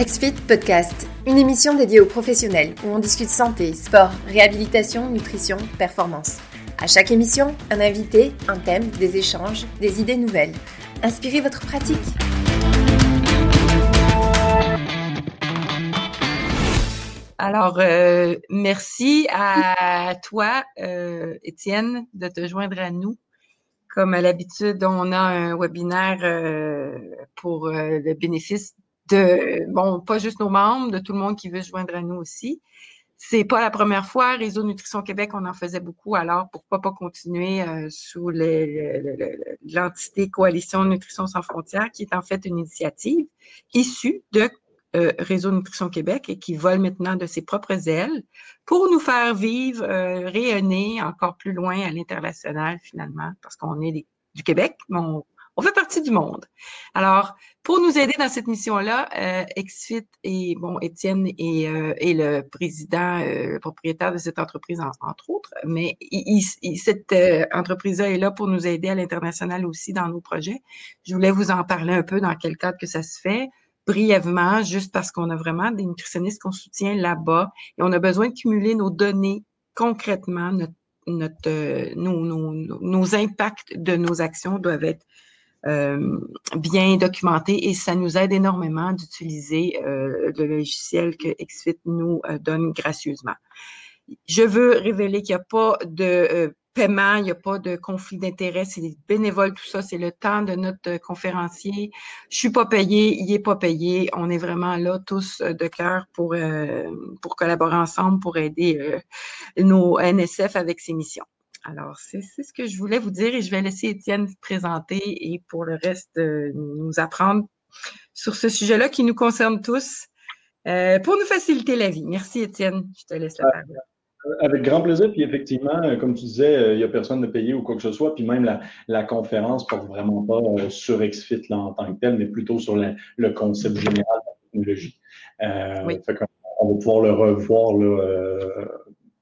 XFIT Podcast, une émission dédiée aux professionnels où on discute santé, sport, réhabilitation, nutrition, performance. À chaque émission, un invité, un thème, des échanges, des idées nouvelles. Inspirez votre pratique. Alors, euh, merci à toi, euh, Étienne, de te joindre à nous. Comme à l'habitude, on a un webinaire euh, pour le bénéfice de, bon, pas juste nos membres, de tout le monde qui veut se joindre à nous aussi. C'est pas la première fois. Réseau Nutrition Québec, on en faisait beaucoup. Alors, pourquoi pas continuer euh, sous l'entité Coalition Nutrition sans frontières, qui est en fait une initiative issue de euh, Réseau Nutrition Québec et qui vole maintenant de ses propres ailes pour nous faire vivre, euh, rayonner encore plus loin à l'international finalement, parce qu'on est du Québec, mais on, on fait partie du monde. Alors, pour nous aider dans cette mission-là, euh, Exfit et bon, Étienne est, euh, le président, euh, propriétaire de cette entreprise, entre autres, mais cette euh, entreprise-là est là pour nous aider à l'international aussi dans nos projets. Je voulais vous en parler un peu dans quel cadre que ça se fait brièvement, juste parce qu'on a vraiment des nutritionnistes qu'on soutient là-bas et on a besoin de cumuler nos données concrètement, notre, notre nos, nos, nos impacts de nos actions doivent être euh, bien documenté et ça nous aide énormément d'utiliser euh, le logiciel que XFIT nous euh, donne gracieusement. Je veux révéler qu'il n'y a pas de paiement, il n'y a pas de conflit d'intérêt, c'est des bénévoles, tout ça, c'est le temps de notre conférencier. Je suis pas payé, il est pas payé. On est vraiment là tous de cœur pour, pour collaborer ensemble, pour aider nos NSF avec ces missions. Alors, c'est ce que je voulais vous dire et je vais laisser Étienne vous présenter et pour le reste, euh, nous apprendre sur ce sujet-là qui nous concerne tous euh, pour nous faciliter la vie. Merci Étienne, je te laisse la ah, parole. Avec grand plaisir. Puis effectivement, euh, comme tu disais, il n'y a personne de payé ou quoi que ce soit. Puis même la, la conférence porte vraiment pas sur XFIT là, en tant que tel, mais plutôt sur le concept général de la technologie. oui. on va pouvoir le revoir là,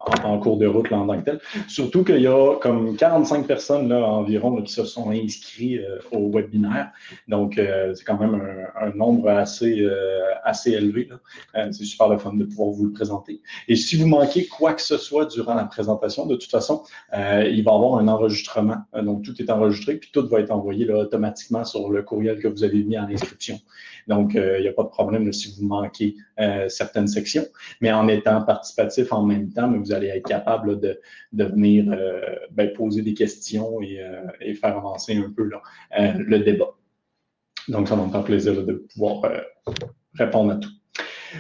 en, cours de route là, en tant que tel. Surtout qu'il y a comme 45 personnes là, environ qui se sont inscrits euh, au webinaire. Donc, euh, c'est quand même un, nombre assez, euh, assez élevé. c'est super le fun de pouvoir vous le présenter. Et si vous manquez quoi que ce soit durant la présentation, de toute façon, il va y avoir un enregistrement. donc, tout est enregistré, puis tout va être envoyé là, automatiquement sur le courriel que vous avez mis en inscription. Donc, il n'y a pas de problème si vous manquez certaines sections. Mais en étant participatif en même temps, vous allez être capable de, venir euh, ben, poser des questions et, euh, et, faire avancer un peu euh, le débat. Donc, ça va me faire plaisir de pouvoir répondre à tout.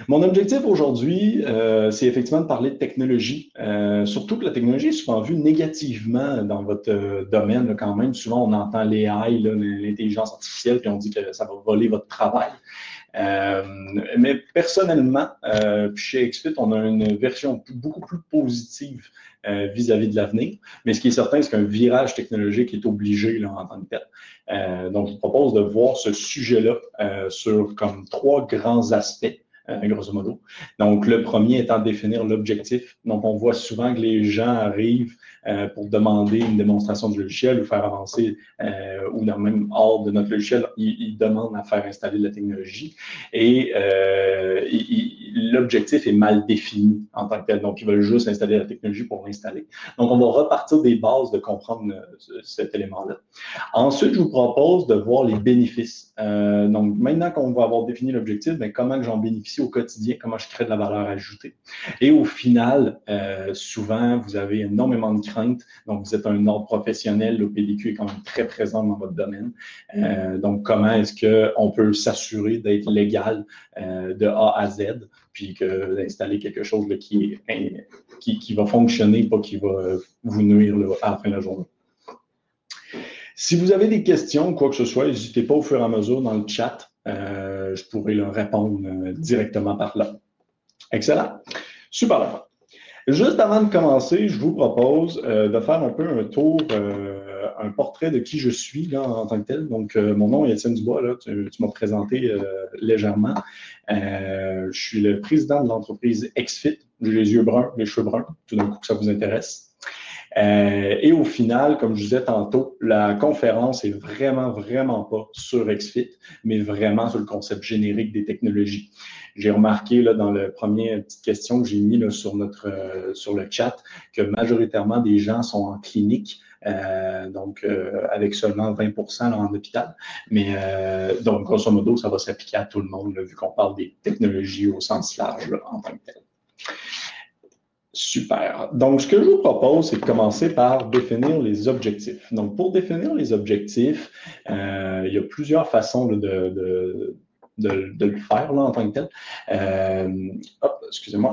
Mon objectif aujourd'hui, c'est effectivement de parler de technologie. surtout que la technologie est souvent vue négativement dans votre domaine. quand même, souvent on entend l'AI, l'intelligence artificielle, puis on dit que ça va voler votre travail. Euh, mais personnellement, euh, chez XFIT, on a une version beaucoup plus positive euh, vis-à-vis de l'avenir. Mais ce qui est certain, c'est qu'un virage technologique est obligé là, en tant que tel. donc, je vous propose de voir ce sujet-là sur comme trois grands aspects. Grosso modo. Donc, le premier étant de définir l'objectif. Donc, on voit souvent que les gens arrivent euh, pour demander une démonstration du logiciel ou faire avancer, euh, ou même hors de notre logiciel, ils, demandent à faire installer la technologie. Et euh, l'objectif est mal défini en tant que tel. Donc, ils veulent juste installer la technologie pour l'installer. Donc, on va repartir des bases de comprendre cet élément-là. Ensuite, je vous propose de voir les bénéfices. donc, maintenant qu'on va avoir défini l'objectif, ben, comment j'en bénéficie? Au quotidien, comment je crée de la valeur ajoutée. Et au final, souvent, vous avez énormément de donc, vous êtes un ordre professionnel, le PDQ est quand même très présent dans votre domaine. Euh, donc, comment est-ce qu'on peut s'assurer d'être légal euh, de A à Z, puis d'installer quelque chose qui, qui, va fonctionner, pas qui va vous nuire à la fin de la journée? Si vous avez des questions, quoi que ce soit, n'hésitez pas au fur et à mesure dans le chat. Euh, je pourrai leur répondre directement par là. Excellent. Super. Juste avant de commencer, je vous propose euh, de faire un peu un tour, euh, un portrait de qui je suis en tant que tel. Donc, euh, mon nom est Étienne Dubois, là, tu, m'as présenté légèrement. je suis le président de l'entreprise XFIT. J'ai les yeux bruns, les cheveux bruns, tout d'un coup que ça vous intéresse. Et au final, comme je disais tantôt, la conférence est vraiment, vraiment pas sur XFIT, mais vraiment sur le concept générique des technologies. J'ai remarqué là, dans la première petite question que j'ai mis là, sur, notre, sur le chat que majoritairement des gens sont en clinique. Euh, donc euh, avec seulement 20% en hôpital. Mais euh, donc, grosso modo, ça va s'appliquer à tout le monde, vu qu'on parle des technologies au sens large en tant que tel. Super. Donc, ce que je vous propose, c'est de commencer par définir les objectifs. Donc, pour définir les objectifs, il y a plusieurs façons de, de, de, le faire là, en tant que tel. hop, excusez-moi,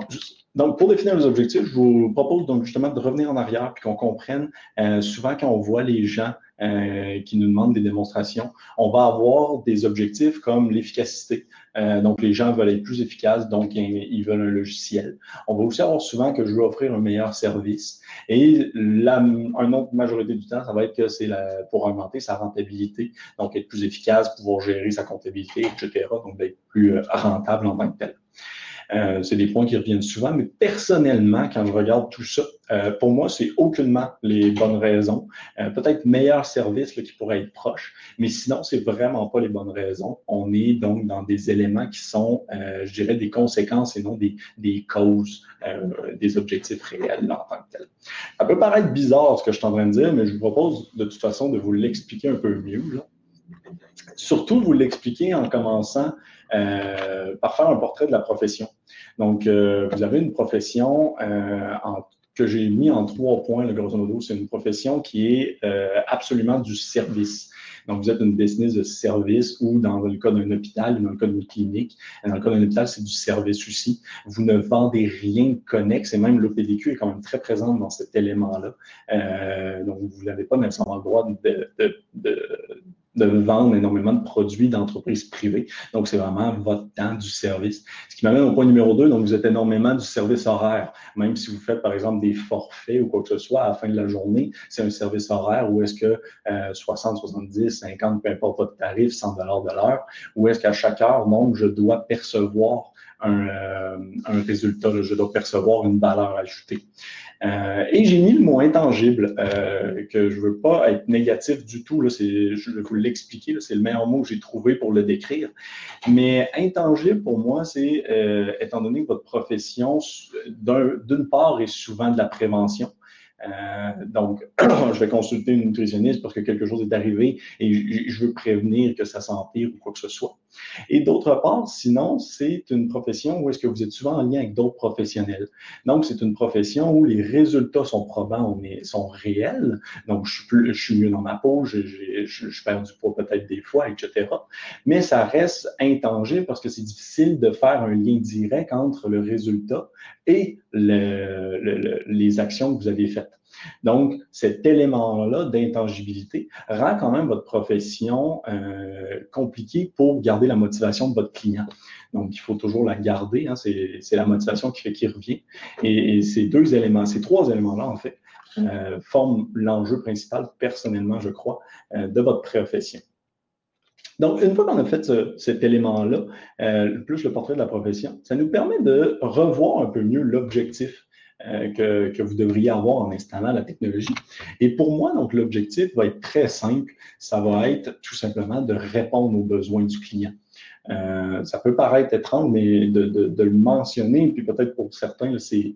donc, pour définir les objectifs, je vous propose donc justement de revenir en arrière puis qu'on comprenne. Euh, souvent, quand on voit les gens euh, qui nous demandent des démonstrations, on va avoir des objectifs comme l'efficacité. Euh, donc, les gens veulent être plus efficaces, donc ils veulent un logiciel. On va aussi avoir souvent que je veux offrir un meilleur service. Et la, un autre majorité du temps, ça va être que c'est pour augmenter sa rentabilité, donc être plus efficace, pouvoir gérer sa comptabilité, etc. Donc, d'être plus rentable en tant que tel. Euh, c'est des points qui reviennent souvent, mais personnellement, quand je regarde tout ça, euh, pour moi, c'est aucunement les bonnes raisons. Euh, peut-être meilleur service qui pourrait être proche, mais sinon, c'est vraiment pas les bonnes raisons. On est donc dans des éléments qui sont, je dirais, des conséquences et non des, des causes des objectifs réels en tant que tel. Ça peut paraître bizarre ce que je suis en train de dire, mais je vous propose de toute façon de vous l'expliquer un peu mieux. Là. Surtout, vous l'expliquer en commençant euh, par faire un portrait de la profession. Donc, euh, vous avez une profession euh, que j'ai mis en trois points, le grosso modo. C'est une profession qui est absolument du service. Donc, vous êtes une business de service ou dans le cas d'un hôpital, dans le cas d'une clinique, dans le cas d'un hôpital, c'est du service aussi. Vous ne vendez rien connexe et même l'OPDQ est quand même très présente dans cet élément-là. donc, vous n'avez pas nécessairement le droit de, de de vendre énormément de produits d'entreprises privées. Donc, c'est vraiment votre temps du service. Ce qui m'amène au point numéro deux. Donc, vous êtes énormément du service horaire. Même si vous faites, par exemple, des forfaits ou quoi que ce soit à la fin de la journée, c'est un service horaire où est-ce que 60, 70, 50, peu importe votre tarif, 100 de l'heure, ou est-ce qu'à chaque heure, donc, je dois percevoir un, euh, un résultat, je dois percevoir une valeur ajoutée. Euh, et j'ai mis le mot intangible, euh, que je veux pas être négatif du tout. Là, je vais vous l'expliquer, c'est le meilleur mot que j'ai trouvé pour le décrire. Mais intangible, pour moi, c'est, euh, étant donné que votre profession, d'une part, est souvent de la prévention, euh, donc, je vais consulter une nutritionniste parce que quelque chose est arrivé et je veux prévenir que ça s'empire ou quoi que ce soit. Et d'autre part, sinon, c'est une profession où est-ce que vous êtes souvent en lien avec d'autres professionnels. Donc, c'est une profession où les résultats sont probants, sont réels. Donc, je suis, mieux dans ma peau, je, perds du poids peut-être des fois, etc. Mais ça reste intangible parce que c'est difficile de faire un lien direct entre le résultat et le, les actions que vous avez faites. Donc, cet élément-là d'intangibilité rend quand même votre profession euh, compliquée pour garder la motivation de votre client. Donc, il faut toujours la garder. Hein, c'est la motivation qui fait qu'il revient. Et, ces deux éléments, ces trois éléments-là, en fait, euh, forment l'enjeu principal, personnellement, je crois, euh, de votre profession. Donc, une fois qu'on a fait cet élément-là, plus le portrait de la profession, ça nous permet de revoir un peu mieux l'objectif euh, que, que, vous devriez avoir en installant la technologie. Et pour moi, donc, l'objectif va être très simple. Ça va être tout simplement de répondre aux besoins du client. Euh, ça peut paraître étrange, mais de, de, de le mentionner, puis peut-être pour certains, c'est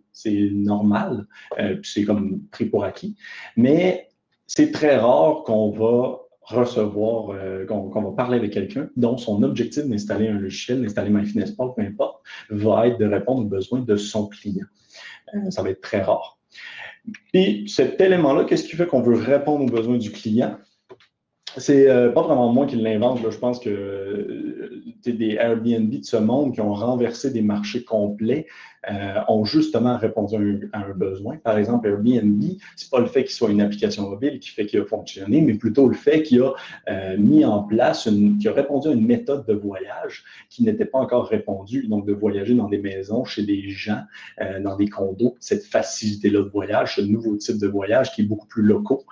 normal, euh, puis c'est comme pris pour acquis. Mais c'est très rare qu'on va recevoir, euh, qu'on va parler avec quelqu'un dont son objectif d'installer un logiciel, d'installer MyFitnessPal, peu importe, va être de répondre aux besoins de son client. Euh, ça va être très rare. Et cet élément-là, qu'est-ce qui fait qu'on veut répondre aux besoins du client? C'est euh, pas vraiment moi qui l'invente. Je pense que euh, des Airbnb de ce monde qui ont renversé des marchés complets euh, ont justement répondu à un, besoin. Par exemple, Airbnb, c'est pas le fait qu'il soit une application mobile qui fait qu'il a fonctionné, mais plutôt le fait qu'il a euh, mis en place, une, qu'il a répondu à une méthode de voyage qui n'était pas encore répondue, donc de voyager dans des maisons, chez des gens, euh, dans des condos, cette facilité-là de voyage, ce nouveau type de voyage qui est beaucoup plus locaux,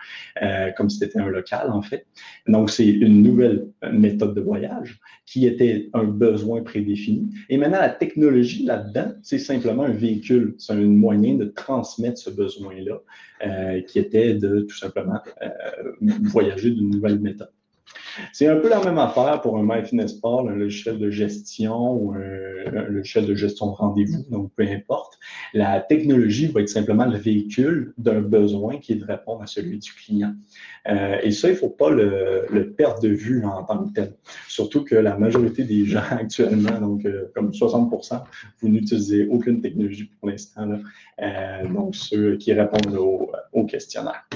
comme si c'était un local en fait. Donc, c'est une nouvelle méthode de voyage qui était un besoin prédéfini. Et maintenant, la technologie là-dedans, c'est simplement un véhicule, c'est un moyen de transmettre ce besoin-là, euh, qui était de tout simplement euh, voyager d'une nouvelle méthode. C'est un peu la même affaire pour un MyFitnessPal, un logiciel de gestion ou un, logiciel de gestion de rendez-vous, donc peu importe. La technologie va être simplement le véhicule d'un besoin qui est de répondre à celui du client. Euh, et ça, il ne faut pas le, perdre de vue en tant que tel. Surtout que la majorité des gens actuellement, donc euh, comme 60% vous n'utilisez aucune technologie pour l'instant, euh, donc ceux qui répondent au, questionnaire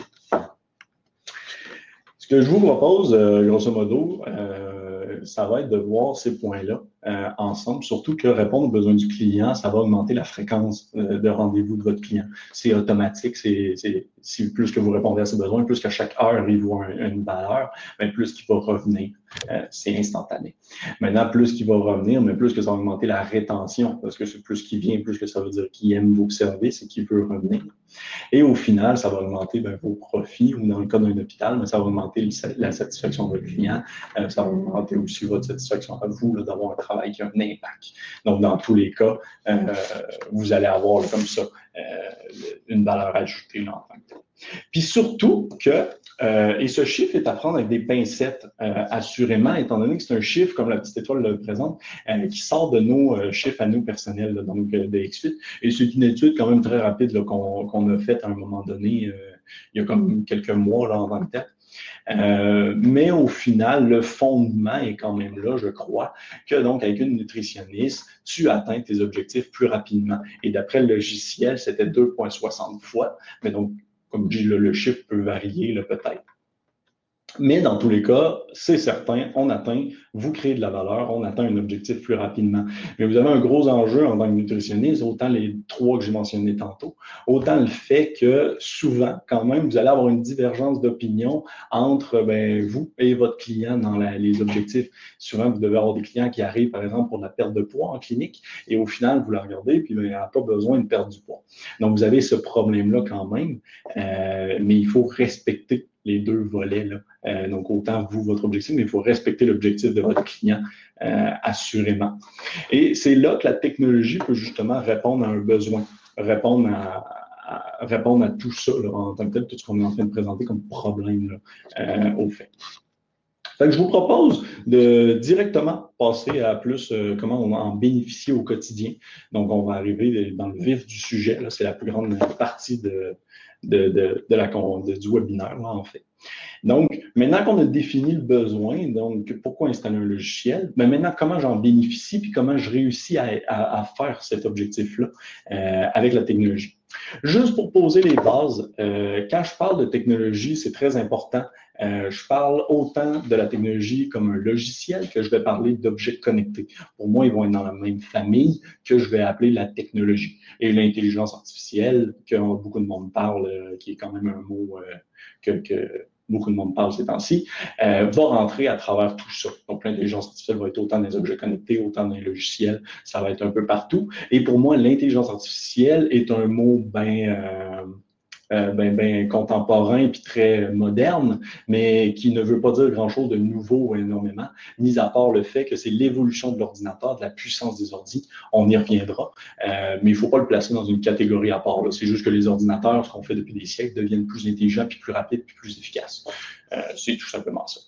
que je vous propose, grosso modo, ça va être de voir ces points-là euh, ensemble, surtout que répondre aux besoins du client, ça va augmenter la fréquence de rendez-vous de votre client. C'est automatique, c'est plus que vous répondez à ses besoins, plus qu'à chaque heure, il voit une valeur, mais plus qu'il va revenir. c'est instantané. Maintenant, plus qu'il va revenir, mais plus que ça va augmenter la rétention, parce que c'est plus qu'il vient, plus que ça veut dire qu'il aime vos services et qu'il veut revenir. Et au final, ça va augmenter ben, vos profits, ou dans le cas d'un hôpital, mais ça va augmenter la satisfaction de votre client, ça va augmenter aussi votre satisfaction à vous d'avoir un travail qui a un impact. Donc, dans tous les cas, euh, vous allez avoir comme ça euh, une valeur ajoutée en Puis surtout que, euh, et ce chiffre est à prendre avec des pincettes, assurément, étant donné que c'est un chiffre, comme la petite étoile le présente, qui sort de nos chiffres à nous personnels, donc de XFIT. Et c'est une étude quand même très rapide qu'on a faite à un moment donné, il y a comme quelques mois là, en tant que euh, mais au final, le fondement est quand même là, je crois, que donc avec une nutritionniste, tu atteins tes objectifs plus rapidement. Et d'après le logiciel, c'était 2,60 fois. Mais donc, comme je dis, le chiffre peut varier peut-être. Mais dans tous les cas, c'est certain, on atteint, vous créez de la valeur, on atteint un objectif plus rapidement. Mais vous avez un gros enjeu en tant que nutritionniste, autant les trois que j'ai mentionnés tantôt, autant le fait que souvent, quand même, vous allez avoir une divergence d'opinion entre ben, vous et votre client dans les objectifs. Souvent, vous devez avoir des clients qui arrivent, par exemple, pour la perte de poids en clinique, et au final, vous la regardez, puis ben, il n'y a pas besoin de perdre du poids. Donc, vous avez ce problème-là quand même, euh, mais il faut respecter les deux volets. Là. Euh, donc, autant vous, votre objectif, mais il faut respecter l'objectif de votre client euh, assurément. Et c'est là que la technologie peut justement répondre à un besoin, répondre à, répondre à tout ça en tant que tel, tout ce qu'on est en train de présenter comme problème euh, au fait. Fait je vous propose de directement passer à plus comment on en bénéficier au quotidien. Donc, on va arriver dans le vif du sujet. C'est la plus grande partie de, de, de, de la, du webinaire, là, en fait. Donc, maintenant qu'on a défini le besoin, donc pourquoi installer un logiciel, mais ben, maintenant comment j'en bénéficie puis comment je réussis à, à, faire cet objectif-là euh, avec la technologie? Juste pour poser les bases, euh, quand je parle de technologie, c'est très important. Euh, je parle autant de la technologie comme un logiciel que je vais parler d'objets connectés. Pour moi, ils vont être dans la même famille que je vais appeler la technologie. Et l'intelligence artificielle, que beaucoup de monde parle, euh, qui est quand même un mot que, que beaucoup de monde parle ces temps-ci, euh, va rentrer à travers tout ça. Donc, l'intelligence artificielle va être autant des objets connectés, autant des logiciels, ça va être un peu partout. Et pour moi, l'intelligence artificielle est un mot bien euh, euh, ben, ben, contemporain puis très moderne, mais qui ne veut pas dire grand-chose de nouveau énormément, mis à part le fait que c'est l'évolution de l'ordinateur, de la puissance des ordis. On y reviendra, euh, mais il ne faut pas le placer dans une catégorie à part. C'est juste que les ordinateurs, ce qu'on fait depuis des siècles, deviennent plus intelligents, puis plus rapides, puis plus efficaces. Euh, c'est tout simplement ça.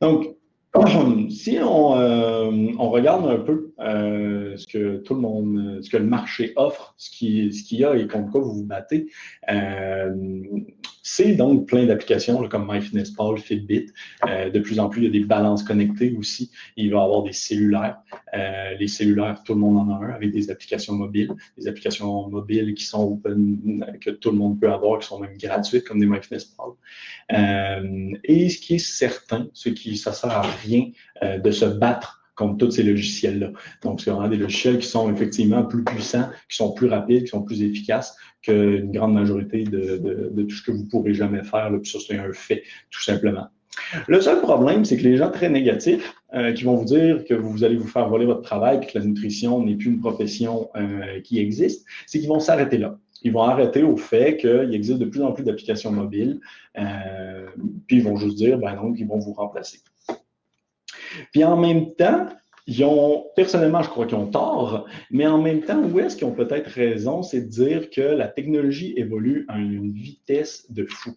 Donc, si on, euh, on, regarde un peu euh, ce que tout le monde, ce que le marché offre, ce qu'il ce y a et contre quoi vous vous battez, euh, c'est donc plein d'applications comme MyFitnessPal, Fitbit. Euh, de plus en plus, il y a des balances connectées aussi. Il va y avoir des cellulaires. Euh, les cellulaires, tout le monde en a un avec des applications mobiles. Des applications mobiles qui sont open, que tout le monde peut avoir, qui sont même gratuites comme des MyFitnessPal. Euh, et ce qui est certain, c'est que ça sert à rien euh, de se battre comme tous ces logiciels-là. Donc, c'est vraiment des logiciels qui sont effectivement plus puissants, qui sont plus rapides, qui sont plus efficaces qu'une grande majorité de, de, tout ce que vous pourrez jamais faire. Là, puis ça, c'est un fait, tout simplement. Le seul problème, c'est que les gens très négatifs, euh, qui vont vous dire que vous allez vous faire voler votre travail, que la nutrition n'est plus une profession euh, qui existe, c'est qu'ils vont s'arrêter là. Ils vont arrêter au fait qu'il existe de plus en plus d'applications mobiles, euh, puis ils vont juste dire, ben non, ils vont vous remplacer. Puis en même temps, ils ont, personnellement, je crois qu'ils ont tort, mais en même temps, où est-ce qu'ils ont peut-être raison, c'est de dire que la technologie évolue à une vitesse de fou.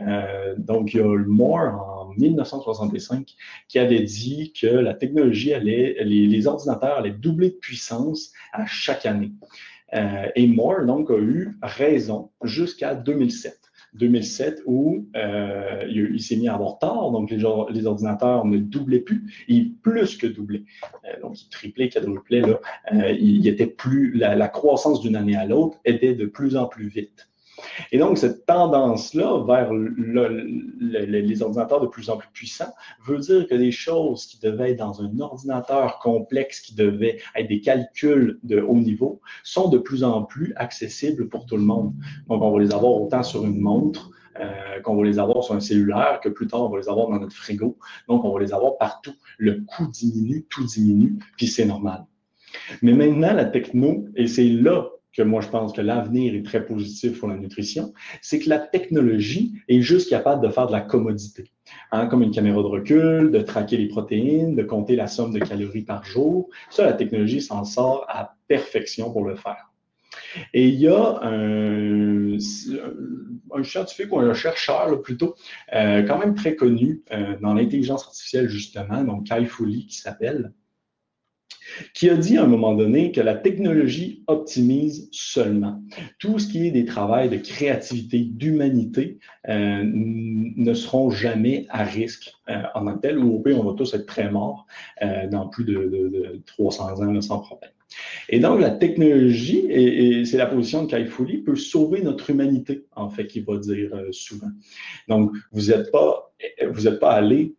Euh, donc, il y a Moore en 1965 qui avait dit que la technologie allait, les, ordinateurs allaient doubler de puissance à chaque année. Euh, et Moore, donc, a eu raison jusqu'à 2007. 2007 où euh, il, s'est mis à avoir tort, donc les, les, ordinateurs ne doublaient plus, ils plus que doublaient. Euh, donc, ils triplaient, quadruplaient, là. Euh, il, était plus, la, la croissance d'une année à l'autre était de plus en plus vite. Et donc, cette tendance-là vers les ordinateurs de plus en plus puissants veut dire que des choses qui devaient être dans un ordinateur complexe, qui devaient être des calculs de haut niveau, sont de plus en plus accessibles pour tout le monde. Donc, on va les avoir autant sur une montre, euh, qu'on va les avoir sur un cellulaire, que plus tard, on va les avoir dans notre frigo. Donc, on va les avoir partout. Le coût diminue, tout diminue, puis c'est normal. Mais maintenant, la techno, et c'est là que moi je pense que l'avenir est très positif pour la nutrition, c'est que la technologie est juste capable de faire de la commodité. Hein, comme une caméra de recul, de traquer les protéines, de compter la somme de calories par jour. Ça, la technologie s'en sort à perfection pour le faire. Et il y a un, un scientifique ou un chercheur plutôt, euh, quand même très connu euh, dans l'intelligence artificielle justement, donc Kai Fu qui s'appelle, qui a dit à un moment donné que la technologie optimise seulement. Tout ce qui est des travaux de créativité, d'humanité, euh, ne seront jamais à risque euh, en tant que tel, ou au pire, on va tous être très morts euh, dans plus de, de, de 300 ans sans problème. Et donc, la technologie, et, c'est la position de Kai peut sauver notre humanité, en fait, qu'il va dire souvent. Donc, vous n'êtes pas, vous êtes pas allé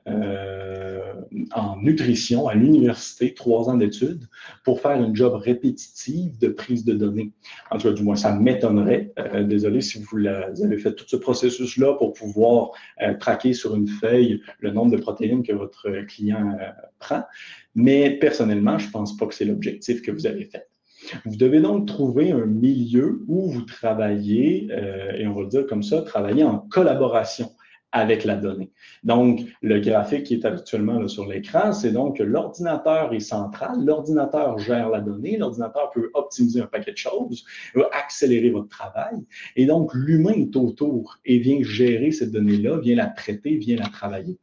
en nutrition à l'université, trois ans d'études, pour faire un job répétitif de prise de données. En tout cas, du moins, ça m'étonnerait. Euh, désolé si vous, avez fait tout ce processus-là pour pouvoir euh, traquer sur une feuille le nombre de protéines que votre client euh, prend. Mais personnellement, je ne pense pas que c'est l'objectif que vous avez fait. Vous devez donc trouver un milieu où vous travaillez, et on va le dire comme ça, travailler en collaboration avec la donnée. Donc, le graphique qui est actuellement sur l'écran, c'est donc que l'ordinateur est central, l'ordinateur gère la donnée, l'ordinateur peut optimiser un paquet de choses, accélérer votre travail, et donc l'humain est autour et vient gérer cette donnée-là, vient la traiter, vient la travailler.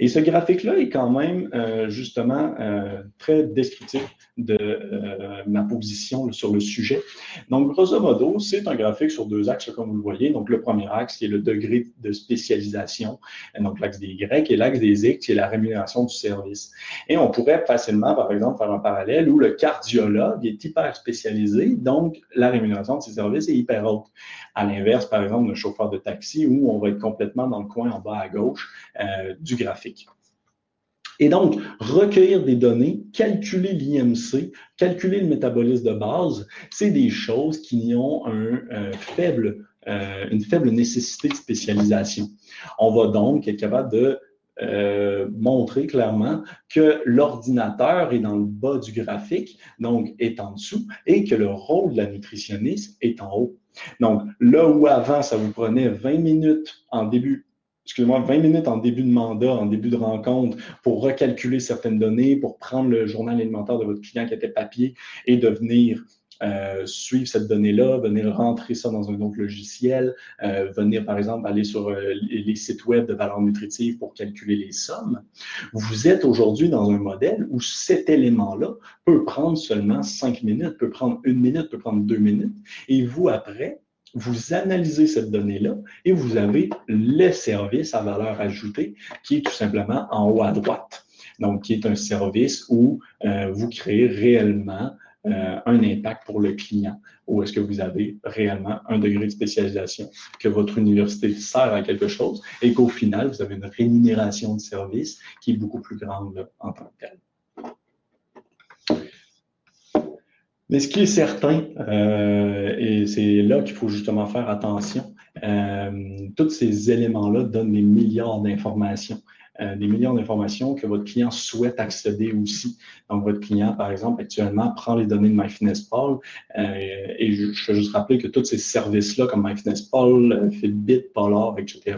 Et ce graphique-là est quand même euh, justement euh, très descriptif de euh, ma position sur le sujet. Donc, grosso modo, c'est un graphique sur deux axes, comme vous le voyez. Donc, le premier axe qui est le degré de spécialisation, donc l'axe des Y, et l'axe des X qui est la rémunération du service. Et on pourrait facilement, par exemple, faire un parallèle où le cardiologue est hyper spécialisé, donc la rémunération de ses services est hyper haute. À l'inverse, par exemple, le chauffeur de taxi où on va être complètement dans le coin en bas à gauche du graphique. Et donc, recueillir des données, calculer l'IMC, calculer le métabolisme de base, c'est des choses qui ont euh, faible, euh, une faible nécessité de spécialisation. On va donc être capable de euh, montrer clairement que l'ordinateur est dans le bas du graphique, donc est en dessous, et que le rôle de la nutritionniste est en haut. Donc, là où avant, ça vous prenait 20 minutes en début excusez-moi, 20 minutes en début de mandat, en début de rencontre, pour recalculer certaines données, pour prendre le journal alimentaire de votre client qui était papier et de venir euh, suivre cette donnée-là, venir rentrer ça dans un autre logiciel, euh, venir par exemple aller sur euh, les sites web de valeur nutritive pour calculer les sommes. Vous êtes aujourd'hui dans un modèle où cet élément-là peut prendre seulement cinq minutes, peut prendre une minute, peut prendre deux minutes, et vous après, vous analysez cette donnée-là et vous avez le service à valeur ajoutée qui est tout simplement en haut à droite. Donc, qui est un service où euh, vous créez réellement euh, un impact pour le client, où est-ce que vous avez réellement un degré de spécialisation, que votre université sert à quelque chose et qu'au final, vous avez une rémunération de service qui est beaucoup plus grande en tant que telle. Mais ce qui est certain, euh, et c'est là qu'il faut justement faire attention, euh, tous ces éléments-là donnent des milliards d'informations. des millions d'informations que votre client souhaite accéder aussi. Donc, votre client, par exemple, actuellement, prend les données de MyFitnessPal et je, je veux juste rappeler que tous ces services-là, comme MyFitnessPal, Fitbit, Polar, etc.,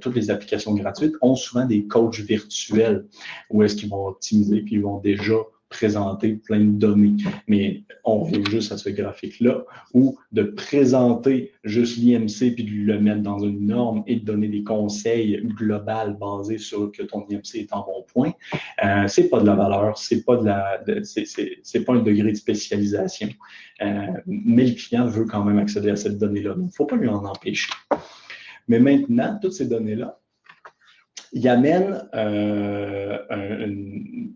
toutes les applications gratuites ont souvent des coachs virtuels où est-ce qu'ils vont optimiser puis ils vont déjà présenter plein de données. Mais on revient juste à ce graphique-là, où de présenter juste l'IMC puis de le mettre dans une norme et de donner des conseils globaux basés sur que ton IMC est en bon point, euh, c'est pas de la valeur, c'est pas de la, c'est pas un degré de spécialisation. Euh, mais le client veut quand même accéder à cette donnée-là. Donc, faut pas lui en empêcher. Mais maintenant, toutes ces données-là, il amène euh,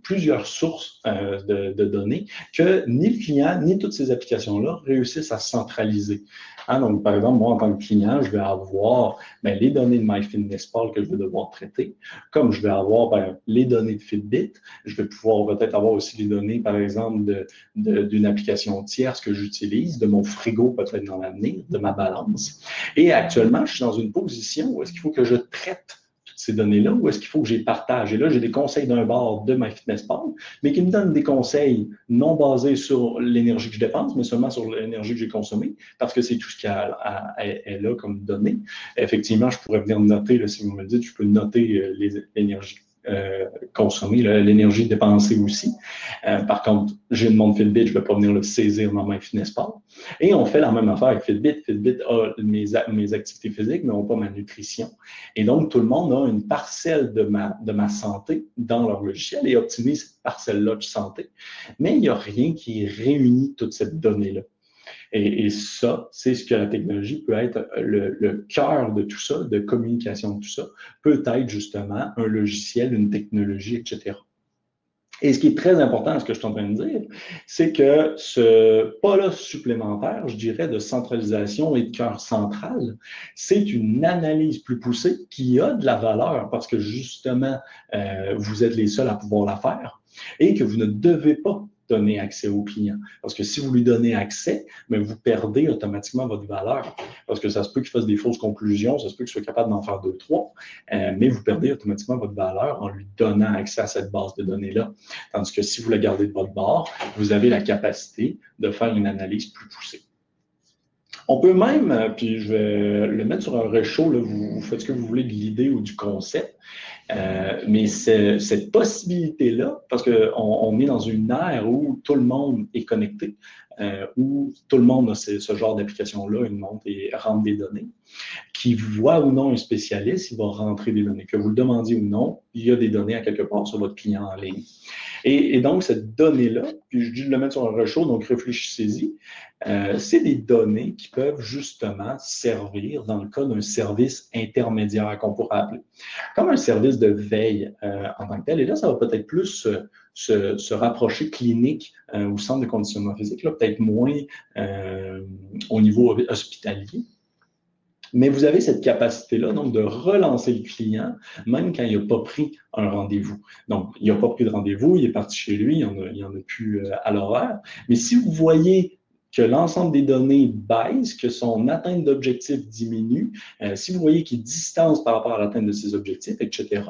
plusieurs sources euh, de, données que ni le client ni toutes ces applications-là réussissent à centraliser. Hein, donc, par exemple, moi, en tant que client, je vais avoir ben, les données de MyFitnessPal que je vais devoir traiter, comme je vais avoir ben, les données de Fitbit, je vais pouvoir peut-être avoir aussi les données, par exemple, d'une application tierce que j'utilise, de mon frigo peut-être dans l'avenir, de ma balance. Et actuellement, je suis dans une position où est-ce qu'il faut que je traite ces données-là ou est-ce qu'il faut que les partage? Et là, j'ai des conseils d'un bord de MyFitnessPal, mais qui me donnent des conseils non basés sur l'énergie que je dépense, mais seulement sur l'énergie que j'ai consommée, parce que c'est tout ce qui est là comme données. Effectivement, je pourrais venir noter, là, si vous me dites, je peux noter euh, l'énergie euh, consommer, l'énergie dépensée aussi. Euh, par contre, j'ai une montre Fitbit, je ne vais pas venir le saisir dans MyFitnessPal. Et on fait la même affaire avec Fitbit. Fitbit a mes, activités physiques, mais n'a pas ma nutrition. Et donc, tout le monde a une parcelle de ma, de ma santé dans leur logiciel et optimise cette parcelle-là de santé. Mais il n'y a rien qui réunit toute cette donnée-là. Et, ça, c'est ce que la technologie peut être le, cœur de tout ça, de communication de tout ça, peut être justement un logiciel, une technologie, etc. Et ce qui est très important, ce que je suis en train de dire, c'est que ce pas-là supplémentaire, je dirais, de centralisation et de cœur central, c'est une analyse plus poussée qui a de la valeur parce que justement, euh, vous êtes les seuls à pouvoir la faire et que vous ne devez pas donner accès au client. Parce que si vous lui donnez accès, mais vous perdez automatiquement votre valeur. Parce que ça se peut qu'il fasse des fausses conclusions, ça se peut qu'il soit capable d'en faire deux, trois, euh, mais vous perdez automatiquement votre valeur en lui donnant accès à cette base de données-là. Tandis que si vous la gardez de votre bord, vous avez la capacité de faire une analyse plus poussée. On peut même, euh, puis je vais le mettre sur un réchaud, là, vous, faites ce que vous voulez de l'idée ou du concept, euh, mais cette possibilité-là, parce qu'on on est dans une ère où tout le monde est connecté, euh, où tout le monde a ce, genre d'application-là, une montre et rentre des données, qui voit ou non un spécialiste, il va rentrer des données. Que vous le demandiez ou non, il y a des données à quelque part sur votre client en ligne. Et, donc, cette donnée-là, puis je dis de le mettre sur un rechaud, donc réfléchissez-y, euh, c'est des données qui peuvent justement servir dans le cas d'un service intermédiaire qu'on pourrait appeler. Comme un service de veille euh, en tant que tel. Et là, ça va peut-être plus se, rapprocher clinique euh, au centre de conditionnement physique, là, peut-être moins au niveau hospitalier. Mais vous avez cette capacité-là, donc, de relancer le client, même quand il n'a pas pris un rendez-vous. Donc, il n'a pas pris de rendez-vous, il est parti chez lui, il n'y en, en, a plus à l'horaire. Mais si vous voyez que l'ensemble des données baisse, que son atteinte d'objectifs diminue, euh, si vous voyez qu'il distance par rapport à l'atteinte de ses objectifs, etc.,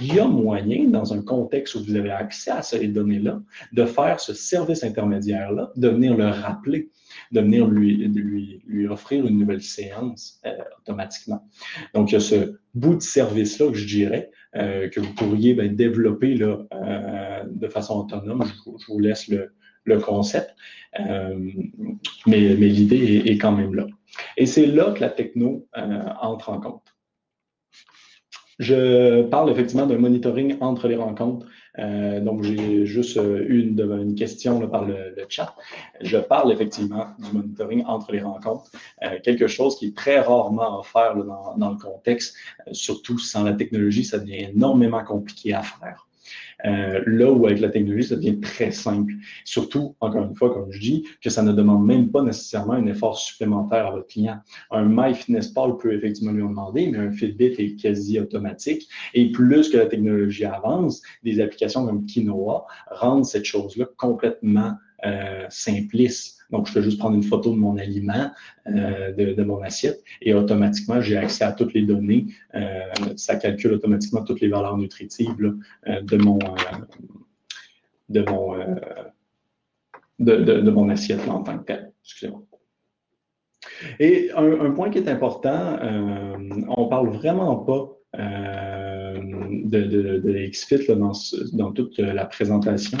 il y a moyen, dans un contexte où vous avez accès à ces données-là, de faire ce service intermédiaire-là, de venir le rappeler, de venir lui, lui, lui offrir une nouvelle séance euh, automatiquement. Donc, il y a ce bout de service-là que je dirais, euh, que vous pourriez ben, développer là, de façon autonome. je vous laisse le, le concept, euh, mais, l'idée est, quand même là. Et c'est là que la techno euh, entre en compte. Je parle effectivement d'un monitoring entre les rencontres. Euh, donc, j'ai juste une, une question par le, chat. Je parle effectivement du monitoring entre les rencontres, quelque chose qui est très rarement offert là, dans, le contexte. surtout sans la technologie, ça devient énormément compliqué à faire. Euh, là où avec la technologie, ça devient très simple. Surtout, encore une fois, comme je dis, que ça ne demande même pas nécessairement un effort supplémentaire à votre client. Un MyFitnessPal peut effectivement lui en demander, mais un Fitbit est quasi automatique. Et plus que la technologie avance, des applications comme Quinoa rendent cette chose-là complètement euh, simpliste Donc, je peux juste prendre une photo de mon aliment, euh, de, mon assiette, et automatiquement, j'ai accès à toutes les données. Euh, ça calcule automatiquement toutes les valeurs nutritives de mon de mon de, mon assiette en tant que tel. Excusez-moi. Et un, point qui est important, on ne parle vraiment pas de, de, de XFIT dans, dans, toute la présentation,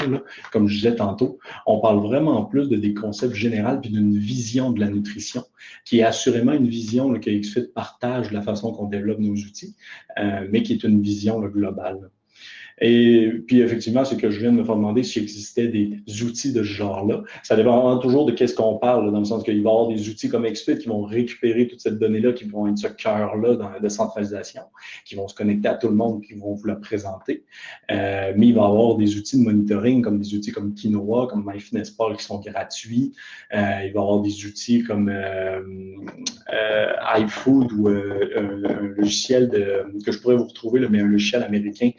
comme je disais tantôt, on parle vraiment plus de des concepts généraux puis d'une vision de la nutrition, qui est assurément une vision que XFIT partage de la façon qu'on développe nos outils, euh, mais qui est une vision globale. Et puis, effectivement, c'est que je viens de me faire demander s'il existait des outils de ce genre-là. Ça dépend toujours de qu'est-ce qu'on parle, dans le sens qu'il va y avoir des outils comme Expit qui vont récupérer toute cette donnée-là, qui vont être ce cœur-là dans la décentralisation, qui vont se connecter à tout le monde, qui vont vous la présenter. Euh, mais il va y avoir des outils de monitoring, comme des outils comme Quinoa, comme MyFitnessPal, qui sont gratuits. Euh, il va y avoir des outils comme euh, euh iFood ou un, logiciel de, que je pourrais vous retrouver, mais un logiciel américain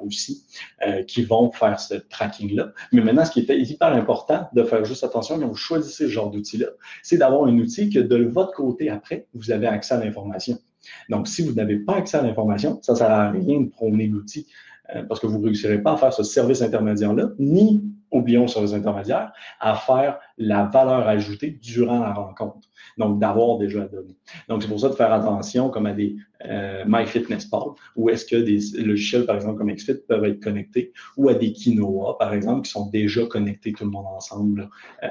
aussi euh, qui vont faire ce tracking-là. Mais maintenant, ce qui est hyper important de faire juste attention quand vous choisissez ce genre d'outil-là, c'est d'avoir un outil que de votre côté, après, vous avez accès à l'information. Donc, si vous n'avez pas accès à l'information, ça ne sert à rien de prôner l'outil euh, parce que vous ne réussirez pas à faire ce service intermédiaire-là, ni, oublions le service intermédiaire, à faire la valeur ajoutée durant la rencontre. Donc, d'avoir déjà la donnée. Donc, c'est pour ça de faire attention comme à des euh, MyFitnessPal, où est-ce que des logiciels, par exemple, comme XFIT peuvent être connectés, ou à des Quinoa, par exemple, qui sont déjà connectés tout le monde ensemble, euh,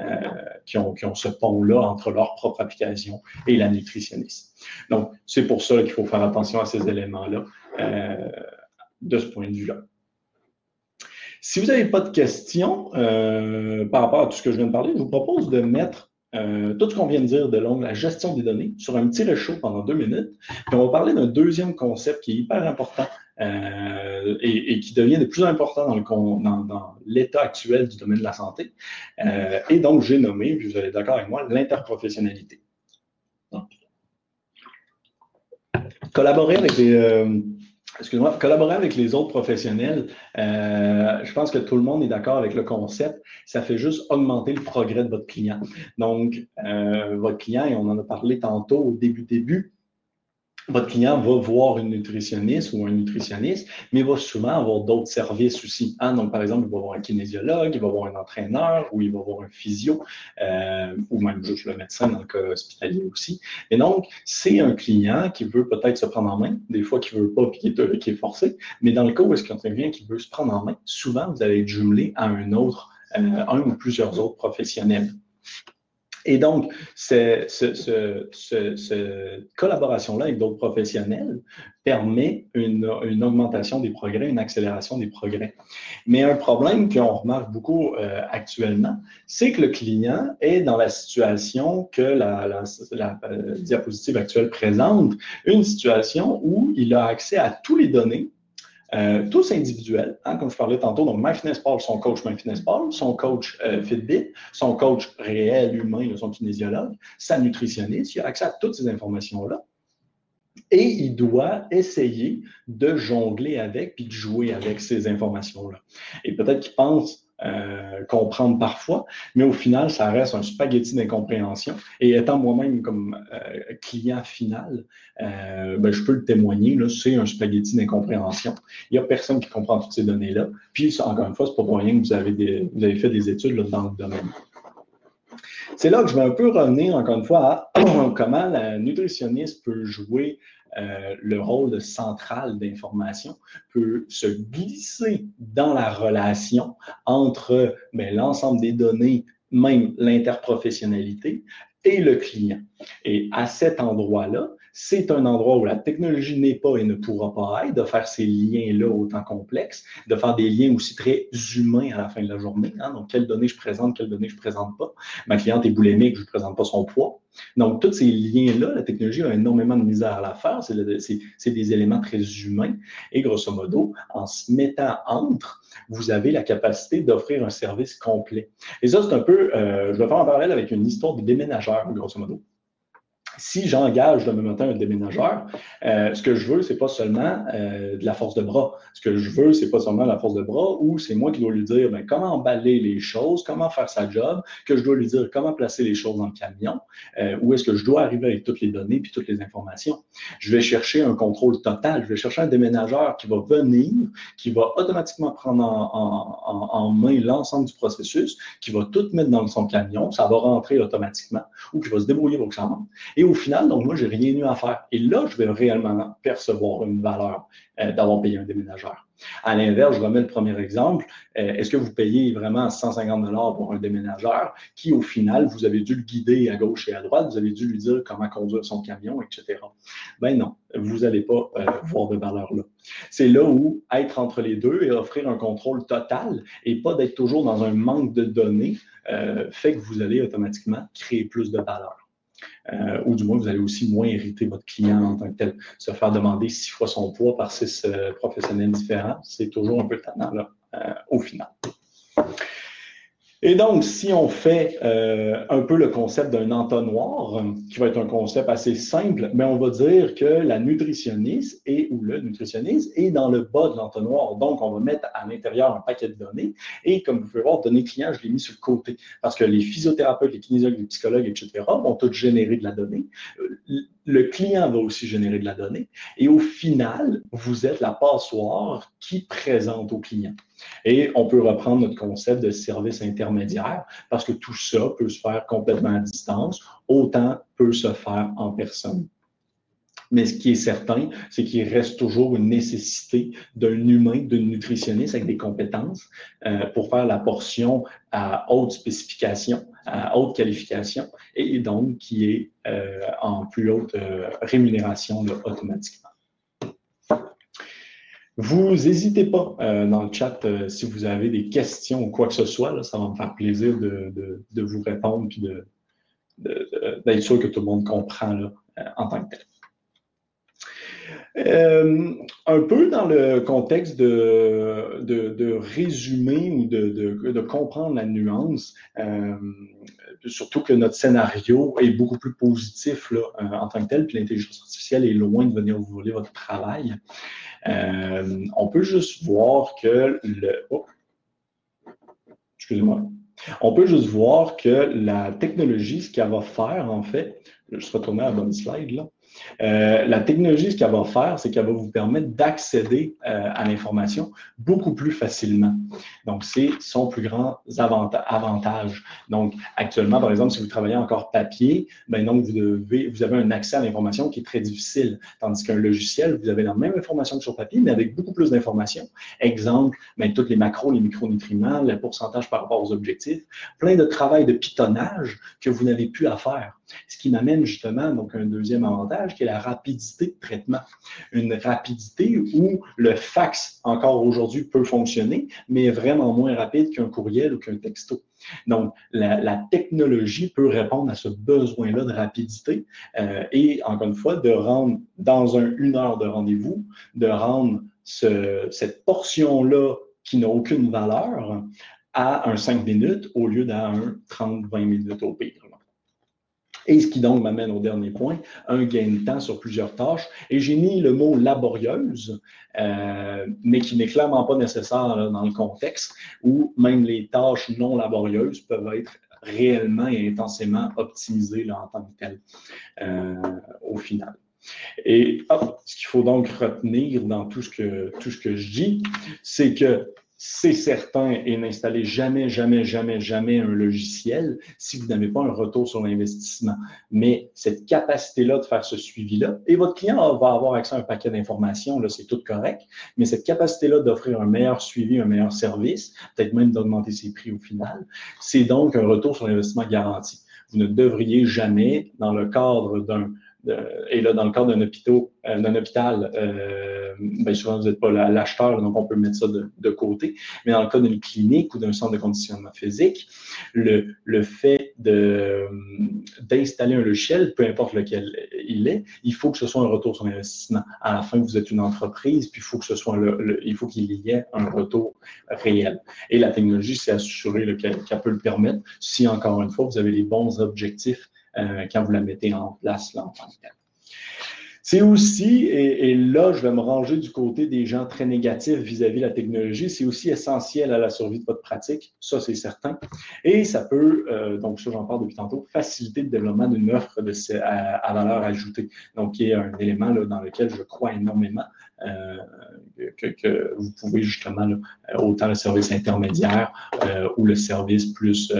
qui, ont, qui ont ce pont-là entre leur propre application et la nutritionniste. Donc, c'est pour ça qu'il faut faire attention à ces éléments-là. Euh, de ce point de vue-là. Si vous n'avez pas de questions euh, par rapport à tout ce que je viens de parler, je vous propose de mettre euh, tout ce qu'on vient de dire de l'onglet la gestion des données sur un petit réchaud pendant deux minutes. Puis on va parler d'un deuxième concept qui est hyper important euh, et, qui devient de plus important dans, dans, l'état actuel du domaine de la santé. et donc, j'ai nommé, puis vous allez d'accord avec moi, l'interprofessionnalité. Collaborer avec des excuse-moi, collaborer avec les autres professionnels, euh, je pense que tout le monde est d'accord avec le concept. Ça fait juste augmenter le progrès de votre client. Donc, euh, votre client, et on en a parlé tantôt au début début, votre client va voir une nutritionniste ou un nutritionniste, mais va souvent avoir d'autres services aussi. Hein? Donc, par exemple, il va voir un kinésiologue, il va voir un entraîneur ou il va voir un physio euh, ou même juste le médecin dans le cas hospitalier aussi. Et donc, c'est un client qui veut peut-être se prendre en main, des fois qui ne veut pas et qui est, est forcé, mais dans le cas où est-ce a quelqu'un qui veut se prendre en main, souvent, vous allez être jumelé à un autre, euh, un ou plusieurs autres professionnels. Et donc, cette collaboration-là avec d'autres professionnels permet une, augmentation des progrès, une accélération des progrès. Mais un problème qu'on remarque beaucoup euh, actuellement, c'est que le client est dans la situation que la, euh, diapositive actuelle présente, une situation où il a accès à tous les données euh, tous individuels, hein, comme je parlais tantôt, donc MyFitnessPal, son coach MyFitnessPal, son coach euh, Fitbit, son coach réel, humain, son kinésiologue, sa nutritionniste, il a accès à toutes ces informations-là. Et il doit essayer de jongler avec puis de jouer avec ces informations-là. Et peut-être qu'il pense euh, comprendre parfois, mais au final, ça reste un spaghetti d'incompréhension. Et étant moi-même comme euh, client final, euh, ben, je peux le témoigner, c'est un spaghetti d'incompréhension. Il n'y a personne qui comprend toutes ces données-là. Puis, encore une fois, c'est pas pour rien que vous avez, fait des études dans le domaine. C'est là que je vais un peu revenir, encore une fois, à comment la nutritionniste peut jouer euh, le rôle central d'information peut se glisser dans la relation entre ben, l'ensemble des données, même l'interprofessionnalité, et le client. Et à cet endroit-là, c'est un endroit où la technologie n'est pas et ne pourra pas être, de faire ces liens-là autant complexes, de faire des liens aussi très humains à la fin de la journée. Hein. Donc, quelles données je présente, quelles données je ne présente pas. Ma cliente est boulimique, je ne présente pas son poids. Donc, tous ces liens-là, la technologie a énormément de misère à la faire. C'est des éléments très humains. Et grosso modo, en se mettant entre, vous avez la capacité d'offrir un service complet. Et ça, c'est un peu, euh, je vais faire un parallèle avec une histoire de déménageur, grosso modo si j'engage demain matin un déménageur, euh, ce que je veux, c'est pas seulement euh, de la force de bras. Ce que je veux, c'est pas seulement la force de bras, ou c'est moi qui dois lui dire ben, comment emballer les choses, comment faire sa job, que je dois lui dire comment placer les choses dans le camion, euh, où est-ce que je dois arriver avec toutes les données puis toutes les informations. Je vais chercher un contrôle total. Je vais chercher un déménageur qui va venir, qui va automatiquement prendre en, main l'ensemble du processus, qui va tout mettre dans son camion, ça va rentrer automatiquement, ou qui va se débrouiller pour que ça rentre. Au final, donc moi, j'ai rien eu à faire. Et là, je vais réellement percevoir une valeur euh, d'avoir payé un déménageur. À l'inverse, je remets le premier exemple. Euh, est-ce que vous payez vraiment 150 dollars pour un déménageur qui, au final, vous avez dû le guider à gauche et à droite, vous avez dû lui dire comment conduire son camion, etc. Ben non, vous n'allez pas euh, voir de valeur là. C'est là où être entre les deux et offrir un contrôle total et pas d'être toujours dans un manque de données fait que vous allez automatiquement créer plus de valeur. Euh, ou du moins vous allez aussi moins hériter votre client en tant que tel. Se faire demander six fois son poids par six euh, professionnels différents, c'est toujours un peu tannant euh, au final. Et donc, si on fait euh, un peu le concept d'un entonnoir, qui va être un concept assez simple, mais on va dire que la nutritionniste et ou le nutritionniste est dans le bas de l'entonnoir. Donc, on va mettre à l'intérieur un paquet de données. Et comme vous pouvez voir, données clients, je l'ai mis sur le côté. Parce que les physiothérapeutes, les kinésiologues, les psychologues, etc., vont tous générer de la donnée. Le client va aussi générer de la donnée. Et au final, vous êtes la passoire qui présente au client. Et on peut reprendre notre concept de service intermédiaire parce que tout ça peut se faire complètement à distance, autant peut se faire en personne. Mais ce qui est certain, c'est qu'il reste toujours une nécessité d'un humain, d'un nutritionniste avec des compétences euh, pour faire la portion à haute spécification, à haute qualification, et donc qui est euh, en plus haute euh, rémunération automatiquement. Vous n'hésitez pas dans le chat si vous avez des questions ou quoi que ce soit. ça va me faire plaisir de, vous répondre et d'être sûr que tout le monde comprend en tant que tel. Un peu dans le contexte de, résumer ou de, comprendre la nuance, surtout que notre scénario est beaucoup plus positif là, en tant que tel, puis l'intelligence artificielle est loin de venir vous voler votre travail. Euh, on peut juste voir que le. Oh, excusez-moi. On peut juste voir que la technologie, ce qu'elle va faire, en fait, je vais retourner à la bonne slide, là. Euh, la technologie, ce qu'elle va faire, c'est qu'elle va vous permettre d'accéder euh, à l'information beaucoup plus facilement. Donc, c'est son plus grand avantage. Donc, actuellement, par exemple, si vous travaillez encore papier, ben donc vous avez un accès à l'information qui est très difficile. Tandis qu'un logiciel, vous avez la même information que sur papier, mais avec beaucoup plus d'informations. Exemple, ben, toutes les macros, les micronutriments, le pourcentage par rapport aux objectifs, plein de travail de pitonnage que vous n'avez plus à faire. Ce qui m'amène justement donc un deuxième avantage qui est la rapidité de traitement. Une rapidité où le fax encore aujourd'hui peut fonctionner, mais est vraiment moins rapide qu'un courriel ou qu'un texto. Donc, la, technologie peut répondre à ce besoin-là de rapidité euh, et, encore une fois, de rendre dans un, une heure de rendez-vous, de rendre cette portion-là qui n'a aucune valeur à un 5 minutes au lieu d'un 30-20 minutes au pire. Et ce qui donc m'amène au dernier point, un gain de temps sur plusieurs tâches. Et j'ai mis le mot laborieuse, euh, mais qui n'est clairement pas nécessaire dans le contexte où même les tâches non laborieuses peuvent être réellement et intensément optimisées là, en tant que telles euh, au final. Et ce qu'il faut donc retenir dans tout ce que, tout ce que je dis, c'est que c'est certain, et n'installez jamais, jamais, jamais, jamais un logiciel si vous n'avez pas un retour sur l'investissement. Mais cette capacité-là de faire ce suivi-là, et votre client va avoir accès à un paquet d'informations, là, c'est tout correct, mais cette capacité-là d'offrir un meilleur suivi, un meilleur service, peut-être même d'augmenter ses prix au final, c'est donc un retour sur l'investissement garanti. Vous ne devriez jamais, dans le cadre d'un et là, dans le cadre d'un hôpital, euh, d'un hôpital euh, ben souvent, vous n'êtes pas l'acheteur, donc on peut mettre ça de, côté. Mais dans le cas d'une clinique ou d'un centre de conditionnement physique, le, fait d'installer un logiciel, peu importe lequel il est, il faut que ce soit un retour sur investissement. À la fin, vous êtes une entreprise, puis il faut que ce soit il faut qu'il y ait un retour réel. Et la technologie s'est assurée qu'elle peut le permettre si, encore une fois, vous avez les bons objectifs quand vous la mettez en place là, en tant que tel. C'est aussi, et, là, je vais me ranger du côté des gens très négatifs vis-à-vis de la technologie, c'est aussi essentiel à la survie de votre pratique, ça c'est certain. Et ça peut, euh, donc ça j'en parle depuis tantôt, faciliter le développement d'une offre de, à, valeur ajoutée. Donc, qui est un élément là, dans lequel je crois énormément. Euh, que, vous pouvez justement, autant le service intermédiaire euh, ou le service plus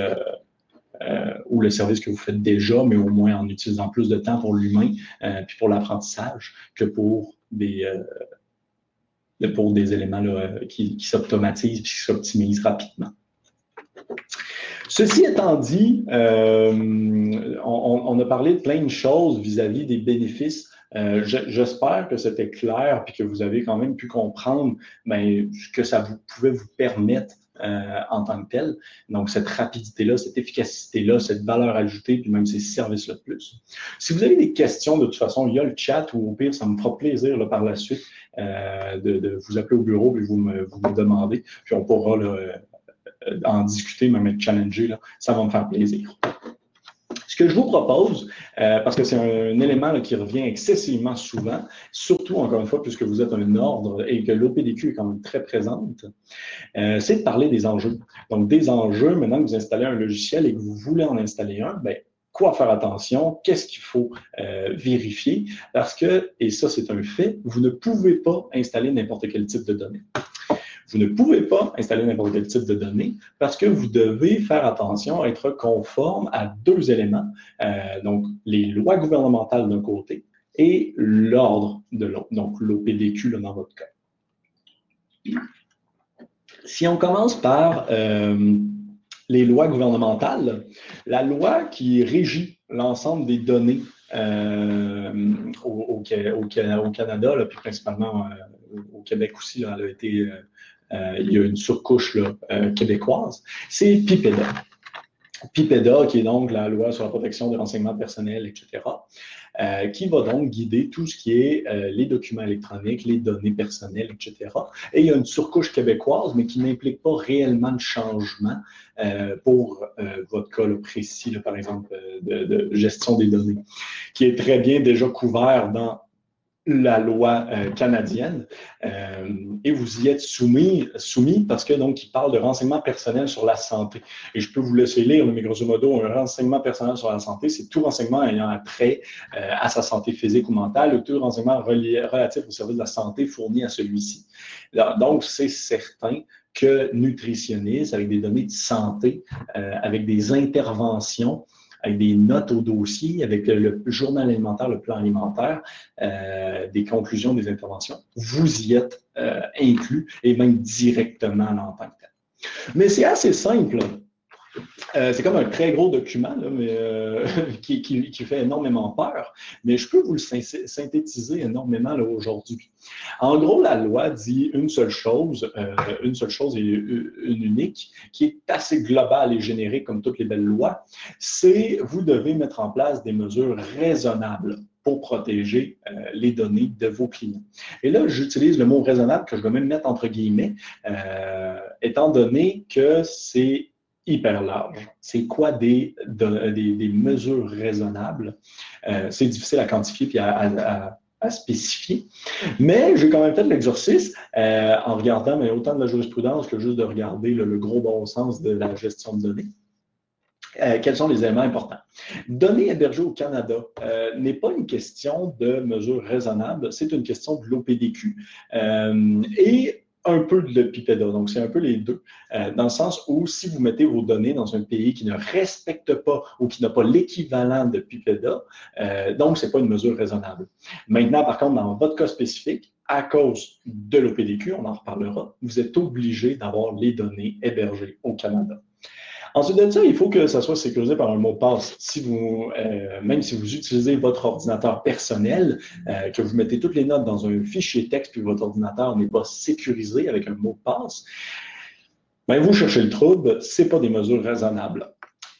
euh, ou le service que vous faites déjà, mais au moins en utilisant plus de temps pour l'humain, euh, puis pour l'apprentissage, que pour des, euh, éléments qui, qui s'automatisent et qui s'optimisent rapidement. Ceci étant dit, on, a parlé de plein de choses vis-à-vis des bénéfices. J'espère que c'était clair et que vous avez quand même pu comprendre ben, que ça pouvait vous permettre euh, en tant que tel. Donc, cette rapidité-là, cette efficacité-là, cette valeur ajoutée, puis même ces services-là de plus. Si vous avez des questions, de toute façon, il y a le chat ou au pire, ça me fera plaisir là, par la suite euh, de, vous appeler au bureau et vous me, vous me puis on pourra euh, en discuter, même être challengé. Là. Ça va me faire plaisir. Ce que je vous propose, euh, parce que c'est un, élément qui revient excessivement souvent, surtout encore une fois, puisque vous êtes un ordre et que l'OPDQ est quand même très présente, euh, c'est de parler des enjeux. Donc, des enjeux, maintenant que vous installez un logiciel et que vous voulez en installer un, ben, quoi faire attention, qu'est-ce qu'il faut euh, vérifier, parce que, et ça c'est un fait, vous ne pouvez pas installer n'importe quel type de données. Vous ne pouvez pas installer n'importe quel type de données parce que vous devez faire attention à être conforme à deux éléments, euh, donc les lois gouvernementales d'un côté et l'ordre de l'autre, donc l'OPDQ dans votre cas. Si on commence par euh, les lois gouvernementales, la loi qui régit l'ensemble des données euh, au, Canada, puis principalement au Québec aussi, elle a été il y a une surcouche euh, québécoise, c'est PIPEDA. PIPEDA, qui est donc la loi sur la protection des renseignements personnels, etc., euh, qui va donc guider tout ce qui est les documents électroniques, les données personnelles, etc. Et il y a une surcouche québécoise, mais qui n'implique pas réellement de changement pour votre cas précis, par exemple, de, de, gestion des données, qui est très bien déjà couvert dans la loi euh, canadienne euh, et vous y êtes soumis, soumis parce que donc il parle de renseignements personnels sur la santé. Et je peux vous laisser lire, mais grosso modo, un renseignement personnel sur la santé, c'est tout renseignement ayant trait euh, à sa santé physique ou mentale ou tout renseignement relatif au service de la santé fourni à celui-ci. Donc, c'est certain que nutritionniste, avec des données de santé, avec des interventions, avec des notes au dossier, avec le journal alimentaire, le plan alimentaire, euh, des conclusions des interventions. Vous y êtes euh, inclus et même directement en tant que tel. Mais c'est assez simple. Euh, c'est comme un très gros document mais, euh, qui, fait énormément peur, mais je peux vous le synthétiser énormément aujourd'hui. En gros, la loi dit une seule chose, euh, une seule chose et une unique, qui est assez globale et générique comme toutes les belles lois, c'est vous devez mettre en place des mesures raisonnables pour protéger les données de vos clients. Et là, j'utilise le mot raisonnable que je vais même mettre entre guillemets, étant donné que c'est hyper large. C'est quoi des, des, mesures raisonnables? Euh, c'est difficile à quantifier et à, spécifier. Mais j'ai quand même fait l'exercice euh, en regardant mais autant de la jurisprudence que juste de regarder le, gros bon sens de la gestion de données. Euh, quels sont les éléments importants? Données hébergées au Canada n'est pas une question de mesures raisonnables, c'est une question de l'OPDQ. et un peu de PIPEDA. Donc, c'est un peu les deux, euh, dans le sens où si vous mettez vos données dans un pays qui ne respecte pas ou qui n'a pas l'équivalent de PIPEDA, euh, donc, ce n'est pas une mesure raisonnable. Maintenant, par contre, dans votre cas spécifique, à cause de l'OPDQ, on en reparlera, vous êtes obligé d'avoir les données hébergées au Canada. Ensuite de ça, il faut que ça soit sécurisé par un mot de passe. Si vous, euh, même si vous utilisez votre ordinateur personnel, euh, que vous mettez toutes les notes dans un fichier texte, puis votre ordinateur n'est pas sécurisé avec un mot de passe, ben vous cherchez le trouble, ce pas des mesures raisonnables.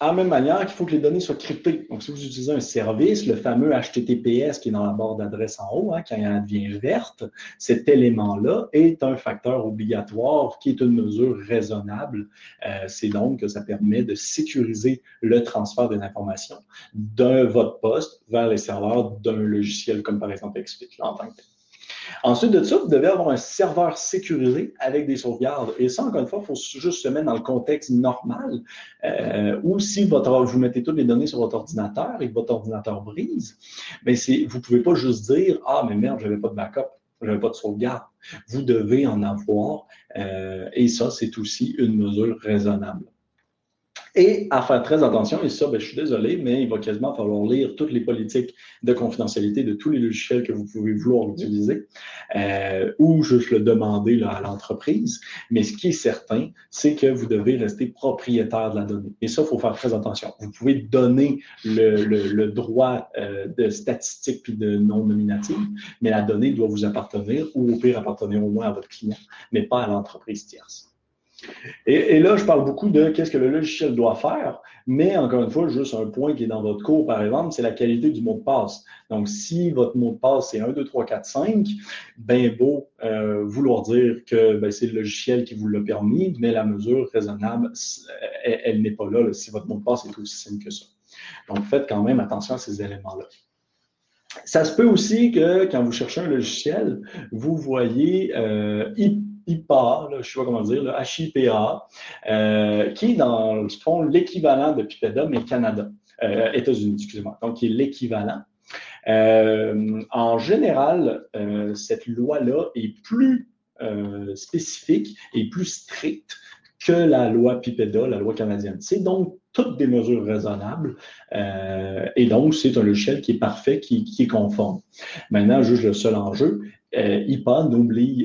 À même manière qu'il faut que les données soient cryptées. Donc, si vous utilisez un service, le fameux HTTPS qui est dans la barre d'adresse en haut, hein, quand elle devient verte, cet élément-là est un facteur obligatoire qui est une mesure raisonnable. Euh, c'est donc que ça permet de sécuriser le transfert des informations d'un votre poste vers les serveurs d'un logiciel comme par exemple Explique en tant que tel. Ensuite de ça, vous devez avoir un serveur sécurisé avec des sauvegardes. Et ça, encore une fois, il faut juste se mettre dans le contexte normal, euh, ou si votre, vous mettez toutes les données sur votre ordinateur et que votre ordinateur brise, mais vous ne pouvez pas juste dire Ah, mais merde, je n'avais pas de backup, je pas de sauvegarde. Vous devez en avoir, euh, et ça, c'est aussi une mesure raisonnable. Et à faire très attention, et ça, ben, je suis désolé, mais il va quasiment falloir lire toutes les politiques de confidentialité de tous les logiciels que vous pouvez vouloir utiliser, euh, ou juste le demander là, à l'entreprise. Mais ce qui est certain, c'est que vous devez rester propriétaire de la donnée. Et ça, il faut faire très attention. Vous pouvez donner le, le, droit euh, de statistique puis de non nominative, mais la donnée doit vous appartenir, ou au pire appartenir au moins à votre client, mais pas à l'entreprise tierce. Et, là, je parle beaucoup de qu'est-ce que le logiciel doit faire, mais encore une fois, juste un point qui est dans votre cours, par exemple, c'est la qualité du mot de passe. Donc, si votre mot de passe c'est 1, 2, 3, 4, 5, ben beau euh, vouloir dire que ben, c'est le logiciel qui vous l'a permis, mais la mesure raisonnable, elle, n'est pas là, si votre mot de passe est aussi simple que ça. Donc, faites quand même attention à ces éléments-là. Ça se peut aussi que quand vous cherchez un logiciel, vous voyez euh, IPA, je ne sais pas comment dire, le HIPA, euh, qui est dans le fond l'équivalent de Pipeda, mais Canada, euh, États-Unis, excusez-moi, donc qui est l'équivalent. Euh, en général, cette loi-là est plus spécifique et plus stricte que la loi PIPEDA, la loi canadienne. C'est donc toutes des mesures raisonnables et donc c'est un logiciel qui est parfait, qui, est conforme. Maintenant, juste le seul enjeu, euh, IPA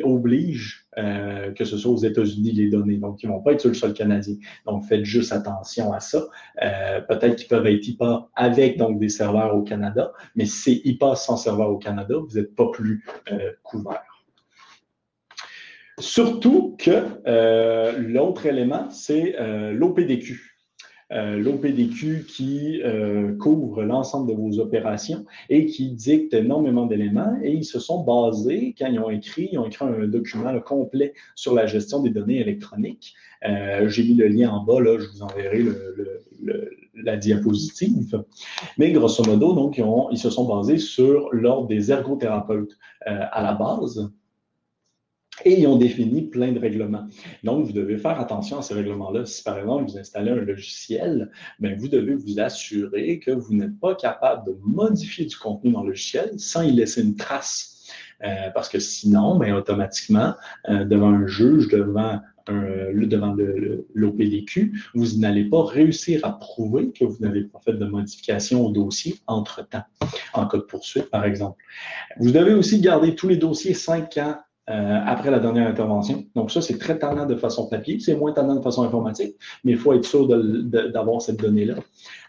oblige euh, que ce soit aux États-Unis les données. Donc, ils ne vont pas être sur le sol canadien. Donc, faites juste attention à ça. Euh, peut-être qu'ils peuvent être IPA avec donc des serveurs au Canada, mais si c'est IPA sans serveur au Canada, vous n'êtes pas plus couvert. Surtout que l'autre élément, c'est l'OPDQ. Euh, l'OPDQ qui euh, couvre l'ensemble de vos opérations et qui dicte énormément d'éléments. Et ils se sont basés, quand ils ont écrit, ils ont écrit un document complet sur la gestion des données électroniques. Euh, j'ai mis le lien en bas, là, je vous enverrai la diapositive. Mais grosso modo, donc, ils, ils se sont basés sur l'ordre des ergothérapeutes à la base. Et ils ont défini plein de règlements. Donc, vous devez faire attention à ces règlements-là. Si, par exemple, vous installez un logiciel, bien, vous devez vous assurer que vous n'êtes pas capable de modifier du contenu dans le logiciel sans y laisser une trace. Euh, parce que sinon, bien, automatiquement, euh, devant un juge, devant devant l'OPDQ, vous n'allez pas réussir à prouver que vous n'avez pas fait de modification au dossier entre-temps, en cas de poursuite, par exemple. Vous devez aussi garder tous les dossiers cinq ans euh, après la dernière intervention. Donc, ça, c'est très talent de façon papier, c'est moins talent de façon informatique, mais il faut être sûr d'avoir cette donnée-là,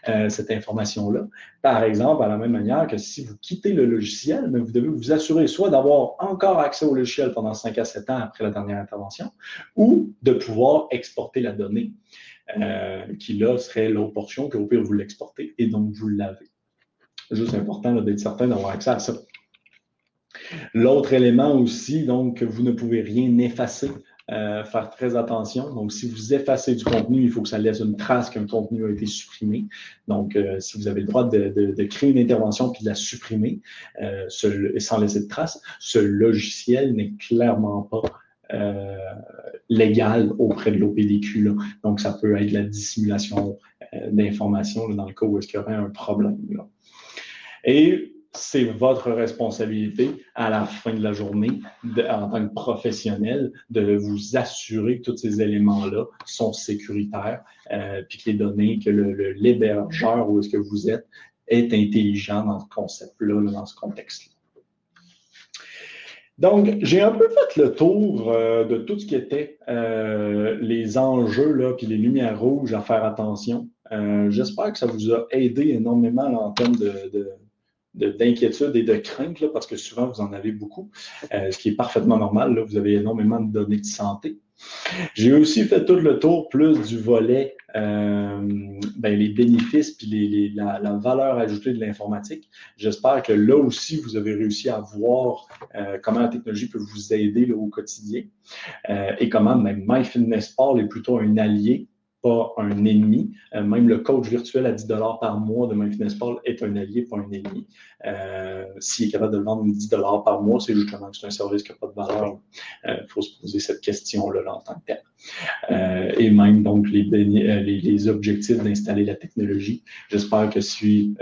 euh, cette information-là. Par exemple, à la même manière que si vous quittez le logiciel, mais vous devez vous assurer soit d'avoir encore accès au logiciel pendant 5 à 7 ans après la dernière intervention, ou de pouvoir exporter la donnée, euh, qui là serait l'autre portion que vous pouvez vous l'exporter et donc vous l'avez. Juste important d'être certain d'avoir accès à ça. L'autre élément aussi, donc, vous ne pouvez rien effacer. Euh, faire très attention. Donc, si vous effacez du contenu, il faut que ça laisse une trace qu'un contenu a été supprimé. Donc, euh, si vous avez le droit de, créer une intervention puis de la supprimer euh, sans laisser de trace, ce logiciel n'est clairement pas légal auprès de l'OPDQ. Donc, ça peut être la dissimulation d'informations dans le cas où est-ce qu'il y aurait un problème. Et c'est votre responsabilité à la fin de la journée, en tant que professionnel, de vous assurer que tous ces éléments-là sont sécuritaires, euh, puis que les données, que l'hébergeur où est-ce que vous êtes est intelligent dans ce concept-là, dans ce contexte-là. Donc, j'ai un peu fait le tour euh, de tout ce qui était euh, les enjeux, là, puis les lumières rouges à faire attention. J'espère que ça vous a aidé énormément en termes de d'inquiétude et de crainte, parce que souvent, vous en avez beaucoup, euh, ce qui est parfaitement normal. Là, vous avez énormément de données de santé. J'ai aussi fait tout le tour plus du volet, euh, ben, les bénéfices puis les, la, valeur ajoutée de l'informatique. J'espère que là aussi, vous avez réussi à voir euh, comment la technologie peut vous aider au quotidien et comment même MyFitnessPal est plutôt un allié un ennemi. Euh, même le coach virtuel à 10 par mois de MyFitnessPal est un allié, pas un ennemi. Euh, S'il est capable de vendre 10 par mois, c'est justement que c'est un service qui n'a pas de valeur. Il euh, faut se poser cette question-là en tant que tel. Et même donc les, les, les objectifs d'installer la technologie. J'espère que si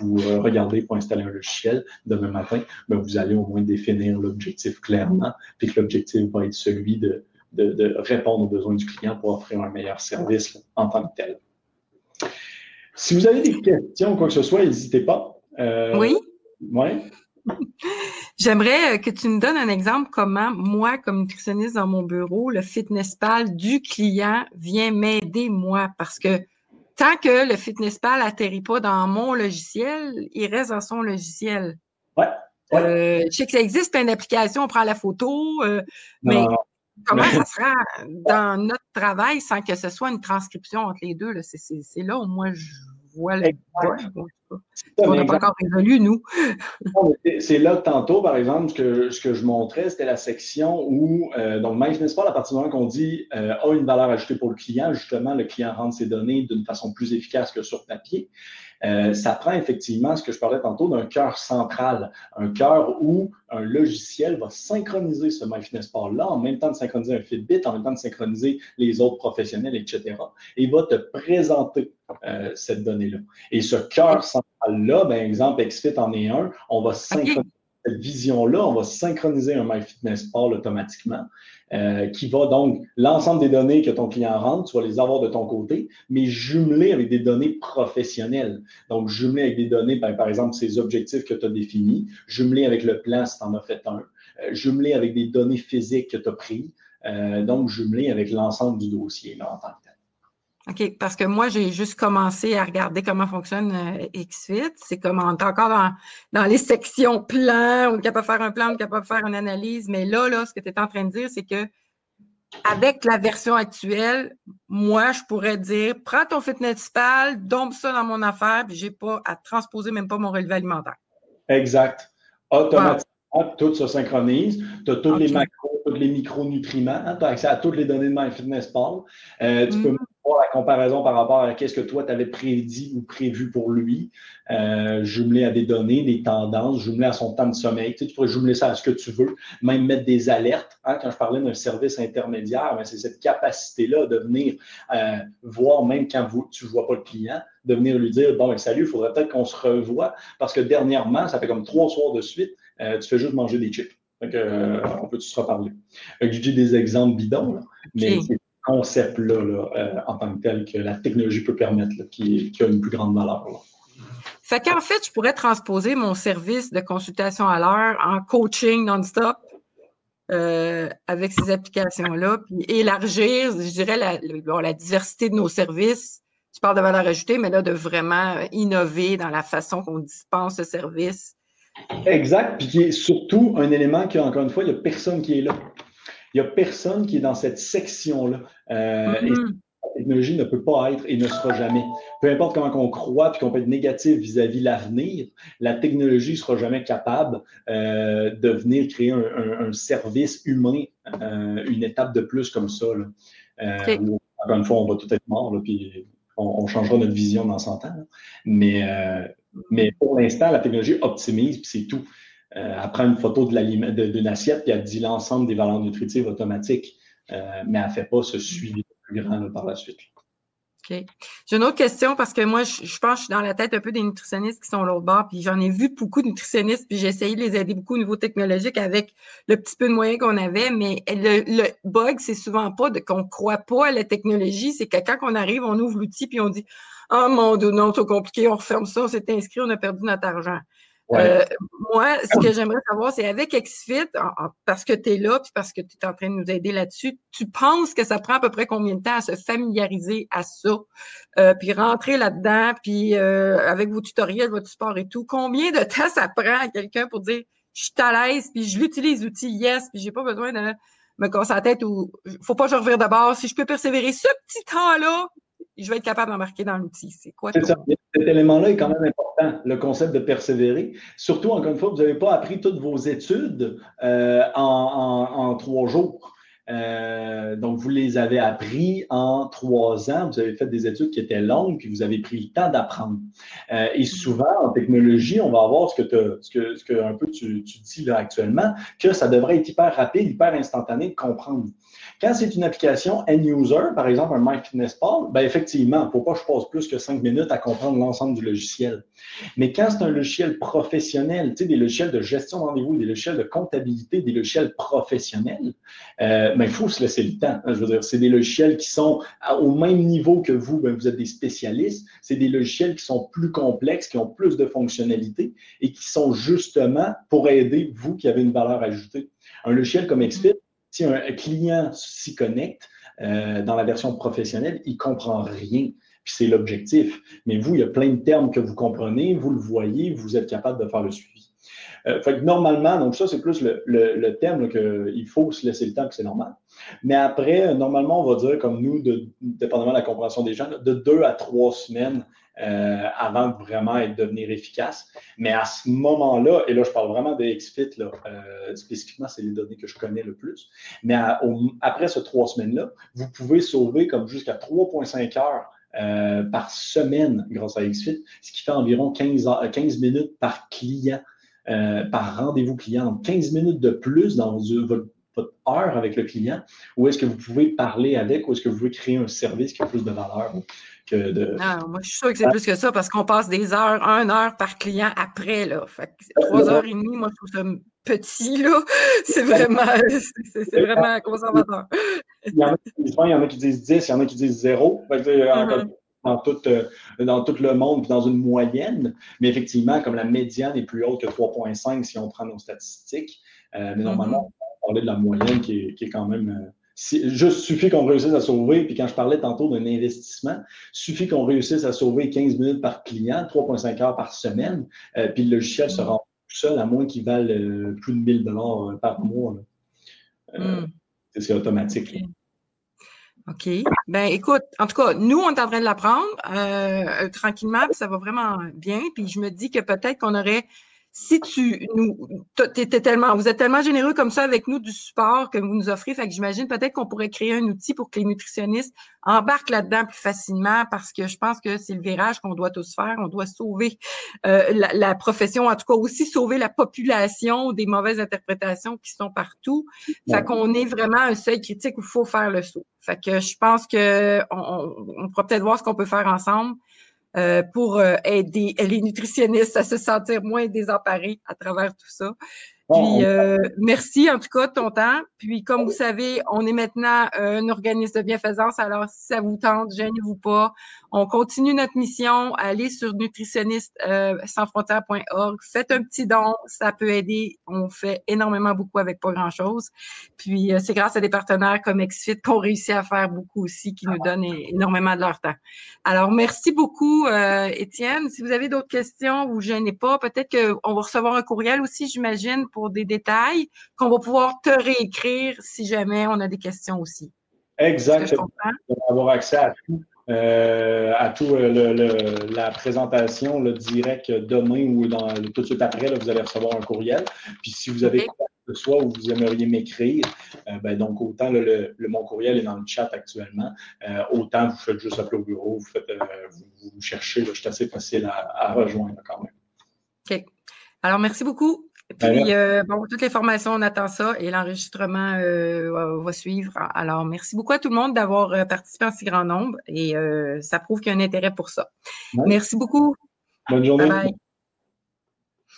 vous regardez pour installer un logiciel demain matin, ben, vous allez au moins définir l'objectif clairement, puis que l'objectif va être celui de de, répondre aux besoins du client pour offrir un meilleur service en tant que tel. Si vous avez des questions ou quoi que ce soit, n'hésitez pas. Euh, oui. Oui. J'aimerais que tu me donnes un exemple comment moi, comme nutritionniste dans mon bureau, le fitness pal du client vient m'aider moi parce que tant que le fitness pal atterrit pas dans mon logiciel, il reste dans son logiciel. Ouais. Euh, je sais que ça existe plein d'applications, on prend la photo, euh, mais Comment ça sera dans notre travail sans que ce soit une transcription entre les deux? C'est là où moi je vois le On n'a pas encore résolu, nous. C'est là tantôt, par exemple, ce que, ce que je montrais, c'était la section où, euh, donc, pas à partir du moment qu'on dit euh, a une valeur ajoutée pour le client, justement, le client rentre ses données d'une façon plus efficace que sur papier. Euh, ça prend effectivement ce que je parlais tantôt d'un cœur central, un cœur où un logiciel va synchroniser ce MyFitnessPal-là en même temps de synchroniser un Fitbit, en même temps de synchroniser les autres professionnels, etc. Et il va te présenter euh, cette donnée-là. Et ce cœur central-là, ben, exemple, XFIT en est un, on va synchroniser cette vision-là, on va synchroniser un MyFitnessPal automatiquement. Euh, qui va donc, l'ensemble des données que ton client rentre, tu vas les avoir de ton côté, mais jumelées avec des données professionnelles. Donc, jumelées avec des données, ben, par exemple, ces objectifs que tu as définis, jumelées avec le plan si tu en as fait un, euh, jumelées avec des données physiques que tu as prises, euh, donc jumelées avec l'ensemble du dossier là, en tant que tel. OK, parce que moi, j'ai juste commencé à regarder comment fonctionne euh, XFIT. C'est comme on est encore dans, dans les sections plans, on est capable de faire un plan, on est capable de faire une analyse. Mais là, là, ce que tu es en train de dire, c'est que avec la version actuelle, moi, je pourrais dire prends ton fitness pal, dompe ça dans mon affaire, puis j'ai pas à transposer même pas mon relevé alimentaire. Exact. Automatiquement, tout se synchronise. Tu as tous les macros, tous les micronutriments. Hein, tu as accès à toutes les données de MyFitnessPal. Euh, tu peux mm la comparaison par rapport à ce que toi, tu avais prédit ou prévu pour lui, euh, jumelé à des données, des tendances, jumelé à son temps de sommeil. Tu, sais, tu pourrais jumeler ça à ce que tu veux, même mettre des alertes. Hein, quand je parlais d'un service intermédiaire, ben, c'est cette capacité-là de venir euh, voir, même quand vous, tu ne vois pas le client, de venir lui dire, bon, ben, salut, il faudrait peut-être qu'on se revoie, parce que dernièrement, ça fait comme trois soirs de suite, euh, tu fais juste manger des chips. Donc, euh, on peut se reparler? je dis des exemples bidons, mais c'est concept-là euh, en tant que tel que la technologie peut permettre, qui, a une plus grande valeur. Là. Fait qu'en fait, je pourrais transposer mon service de consultation à l'heure en coaching non-stop euh, avec ces applications-là, puis élargir, je dirais, la, la, diversité de nos services. Tu parles de valeur ajoutée, mais là, de vraiment innover dans la façon qu'on dispense ce service. Exact, puis qui est surtout un élément qui, encore une fois, il n'y a personne qui est là. Il n'y a personne qui est dans cette section-là. Euh, mm-hmm. la technologie ne peut pas être et ne sera jamais. Peu importe comment on croit et qu'on peut être négatif vis-à-vis l'avenir, la technologie ne sera jamais capable euh, de venir créer un, service humain, euh, une étape de plus comme ça. encore une fois, on va tout être mort, puis on, changera notre vision dans 100 ans. Mais, mais pour l'instant, la technologie optimise, puis c'est tout. Euh, elle prend une photo d'une assiette et elle dit l'ensemble des valeurs nutritives automatiques, euh, mais elle ne fait pas ce suivi plus grand par la suite. OK. J'ai une autre question parce que moi, je, pense que je suis dans la tête un peu des nutritionnistes qui sont l'autre bord, puis j'en ai vu beaucoup de nutritionnistes, puis j'ai essayé de les aider beaucoup au niveau technologique avec le petit peu de moyens qu'on avait, mais le, bug, c'est souvent pas qu'on croit pas à la technologie, c'est que quand on arrive, on ouvre l'outil, puis on dit « Oh mon Dieu, non, c'est compliqué, on referme ça, on s'est inscrit, on a perdu notre argent. Euh, moi, ce que j'aimerais savoir, c'est avec XFIT, parce que tu es là, puis parce que tu es en train de nous aider là-dessus, tu penses que ça prend à peu près combien de temps à se familiariser à ça, euh, puis rentrer là-dedans, puis euh, avec vos tutoriels, votre support et tout, combien de temps ça prend à quelqu'un pour dire je suis à l'aise, puis je l'utilise l'outil yes, puis j'ai pas besoin de me casser la tête ou faut pas que je revire de bord. Si je peux persévérer ce petit temps-là, je vais être capable d'embarquer dans l'outil. C'est quoi ça. Cet élément-là est quand même important, le concept de persévérer. Surtout, encore une fois, vous n'avez pas appris toutes vos études euh, en, trois jours. Euh, donc, vous les avez appris en trois ans. Vous avez fait des études qui étaient longues, puis vous avez pris le temps d'apprendre. Euh, et souvent, en technologie, on va avoir ce que, ce que, ce que un peu tu, tu dis là actuellement, que ça devrait être hyper rapide, hyper instantané de comprendre. Quand c'est une application end-user, par exemple un MyFitnessPal, ben effectivement, il faut pas que je passe plus que cinq minutes à comprendre l'ensemble du logiciel? Mais quand c'est un logiciel professionnel, tu sais, des logiciels de gestion de rendez-vous, des logiciels de comptabilité, des logiciels professionnels, euh, ben, il faut se laisser le temps. Hein, je veux dire, c'est des logiciels qui sont au même niveau que vous, ben, vous êtes des spécialistes. C'est des logiciels qui sont plus complexes, qui ont plus de fonctionnalités et qui sont justement pour aider vous qui avez une valeur ajoutée. Un logiciel comme XFIT, si un client s'y connecte euh, dans la version professionnelle, il ne comprend rien. Puis c'est l'objectif. Mais vous, il y a plein de termes que vous comprenez, vous le voyez, vous êtes capable de faire le suivi. Euh, normalement, donc ça, c'est plus le, le, terme qu'il faut se laisser le temps, que c'est normal. Mais après, normalement, on va dire, comme nous, dépendamment de la compréhension des gens, de deux à trois semaines euh, avant de vraiment être, devenir efficace. Mais à ce moment-là, et là, je parle vraiment de XFIT, là, euh, spécifiquement, c'est les données que je connais le plus. Mais après ces trois semaines-là, vous pouvez sauver comme jusqu'à 3,5 heures euh, par semaine grâce à XFIT, ce qui fait environ 15, 15 minutes par client, par rendez-vous client. Donc, 15 minutes de plus dans votre votre heure avec le client, ou est-ce que vous pouvez parler avec, ou est-ce que vous pouvez créer un service qui a plus de valeur que de. Non, moi, je suis sûr que c'est plus que ça parce qu'on passe des heures, une heure par client après, là. Fait que trois heures et demie, moi, je trouve ça petit, là. C'est vraiment, c'est vraiment conservateur. il, y en a qui disent il y en a qui disent 10, il y en a qui disent 0. Uh-huh. dans tout, euh, dans tout le monde, puis dans une moyenne. Mais effectivement, comme la médiane est plus haute que 3,5 si on prend nos statistiques, euh, mais normalement, parler de la moyenne qui est, quand même. Euh, juste suffit qu'on réussisse à sauver, puis quand je parlais tantôt d'un investissement, suffit qu'on réussisse à sauver 15 minutes par client, 3,5 heures par semaine, euh, puis le logiciel se rend tout seul, à moins qu'il vale euh, plus de 1000 dollars par mois. Hmm. C'est automatique. OK. Ben écoute, en tout cas, nous, on est en train de l'apprendre tranquillement, puis ça va vraiment bien. Puis je me dis que peut-être qu'on aurait si tu nous, étais tellement, vous êtes tellement généreux comme ça avec nous du support que vous nous offrez, fait que j'imagine peut-être qu'on pourrait créer un outil pour que les nutritionnistes embarquent là-dedans plus facilement parce que je pense que c'est le virage qu'on doit tous faire. On doit sauver euh, la, profession, en tout cas aussi sauver la population des mauvaises interprétations qui sont partout. Fait qu'on est vraiment un seuil critique où il faut faire le saut. Fait que je pense que on, on pourra peut-être voir ce qu'on peut faire ensemble. Euh, pour euh, aider les nutritionnistes à se sentir moins désemparés à travers tout ça. Puis, euh, merci en tout cas de ton temps. Puis, comme vous savez, on est maintenant un organisme de bienfaisance. Alors, si ça vous tente, gênez-vous pas. On continue notre mission. Allez sur nutritionniste euh, frontières.org. Faites un petit don. Ça peut aider. On fait énormément beaucoup avec pas grand-chose. Puis, euh, c'est grâce à des partenaires comme XFIT qu'on réussit à faire beaucoup aussi, qui nous donnent énormément de leur temps. Alors, merci beaucoup, euh, Étienne. Si vous avez d'autres questions, vous gênez pas. Peut-être qu'on va recevoir un courriel aussi, j'imagine, pour des détails qu'on va pouvoir te réécrire si jamais on a des questions aussi. Exactement. Avoir accès à tout. Euh, à tout euh, la présentation le direct demain ou dans, tout de suite après, vous allez recevoir un courriel. Puis si vous avez quoi que ce soit ou vous aimeriez m'écrire, euh, ben, donc autant le, mon courriel est dans le chat actuellement, autant vous faites juste appeler au bureau, vous, faites, vous, cherchez, je suis assez facile à, à rejoindre quand même. OK. Alors, merci beaucoup. Puis, euh, bon, toutes les formations, on attend ça et l'enregistrement euh, va suivre. Alors, merci beaucoup à tout le monde d'avoir euh, participé en si grand nombre et ça prouve qu'il y a un intérêt pour ça. Merci beaucoup. Bonne journée.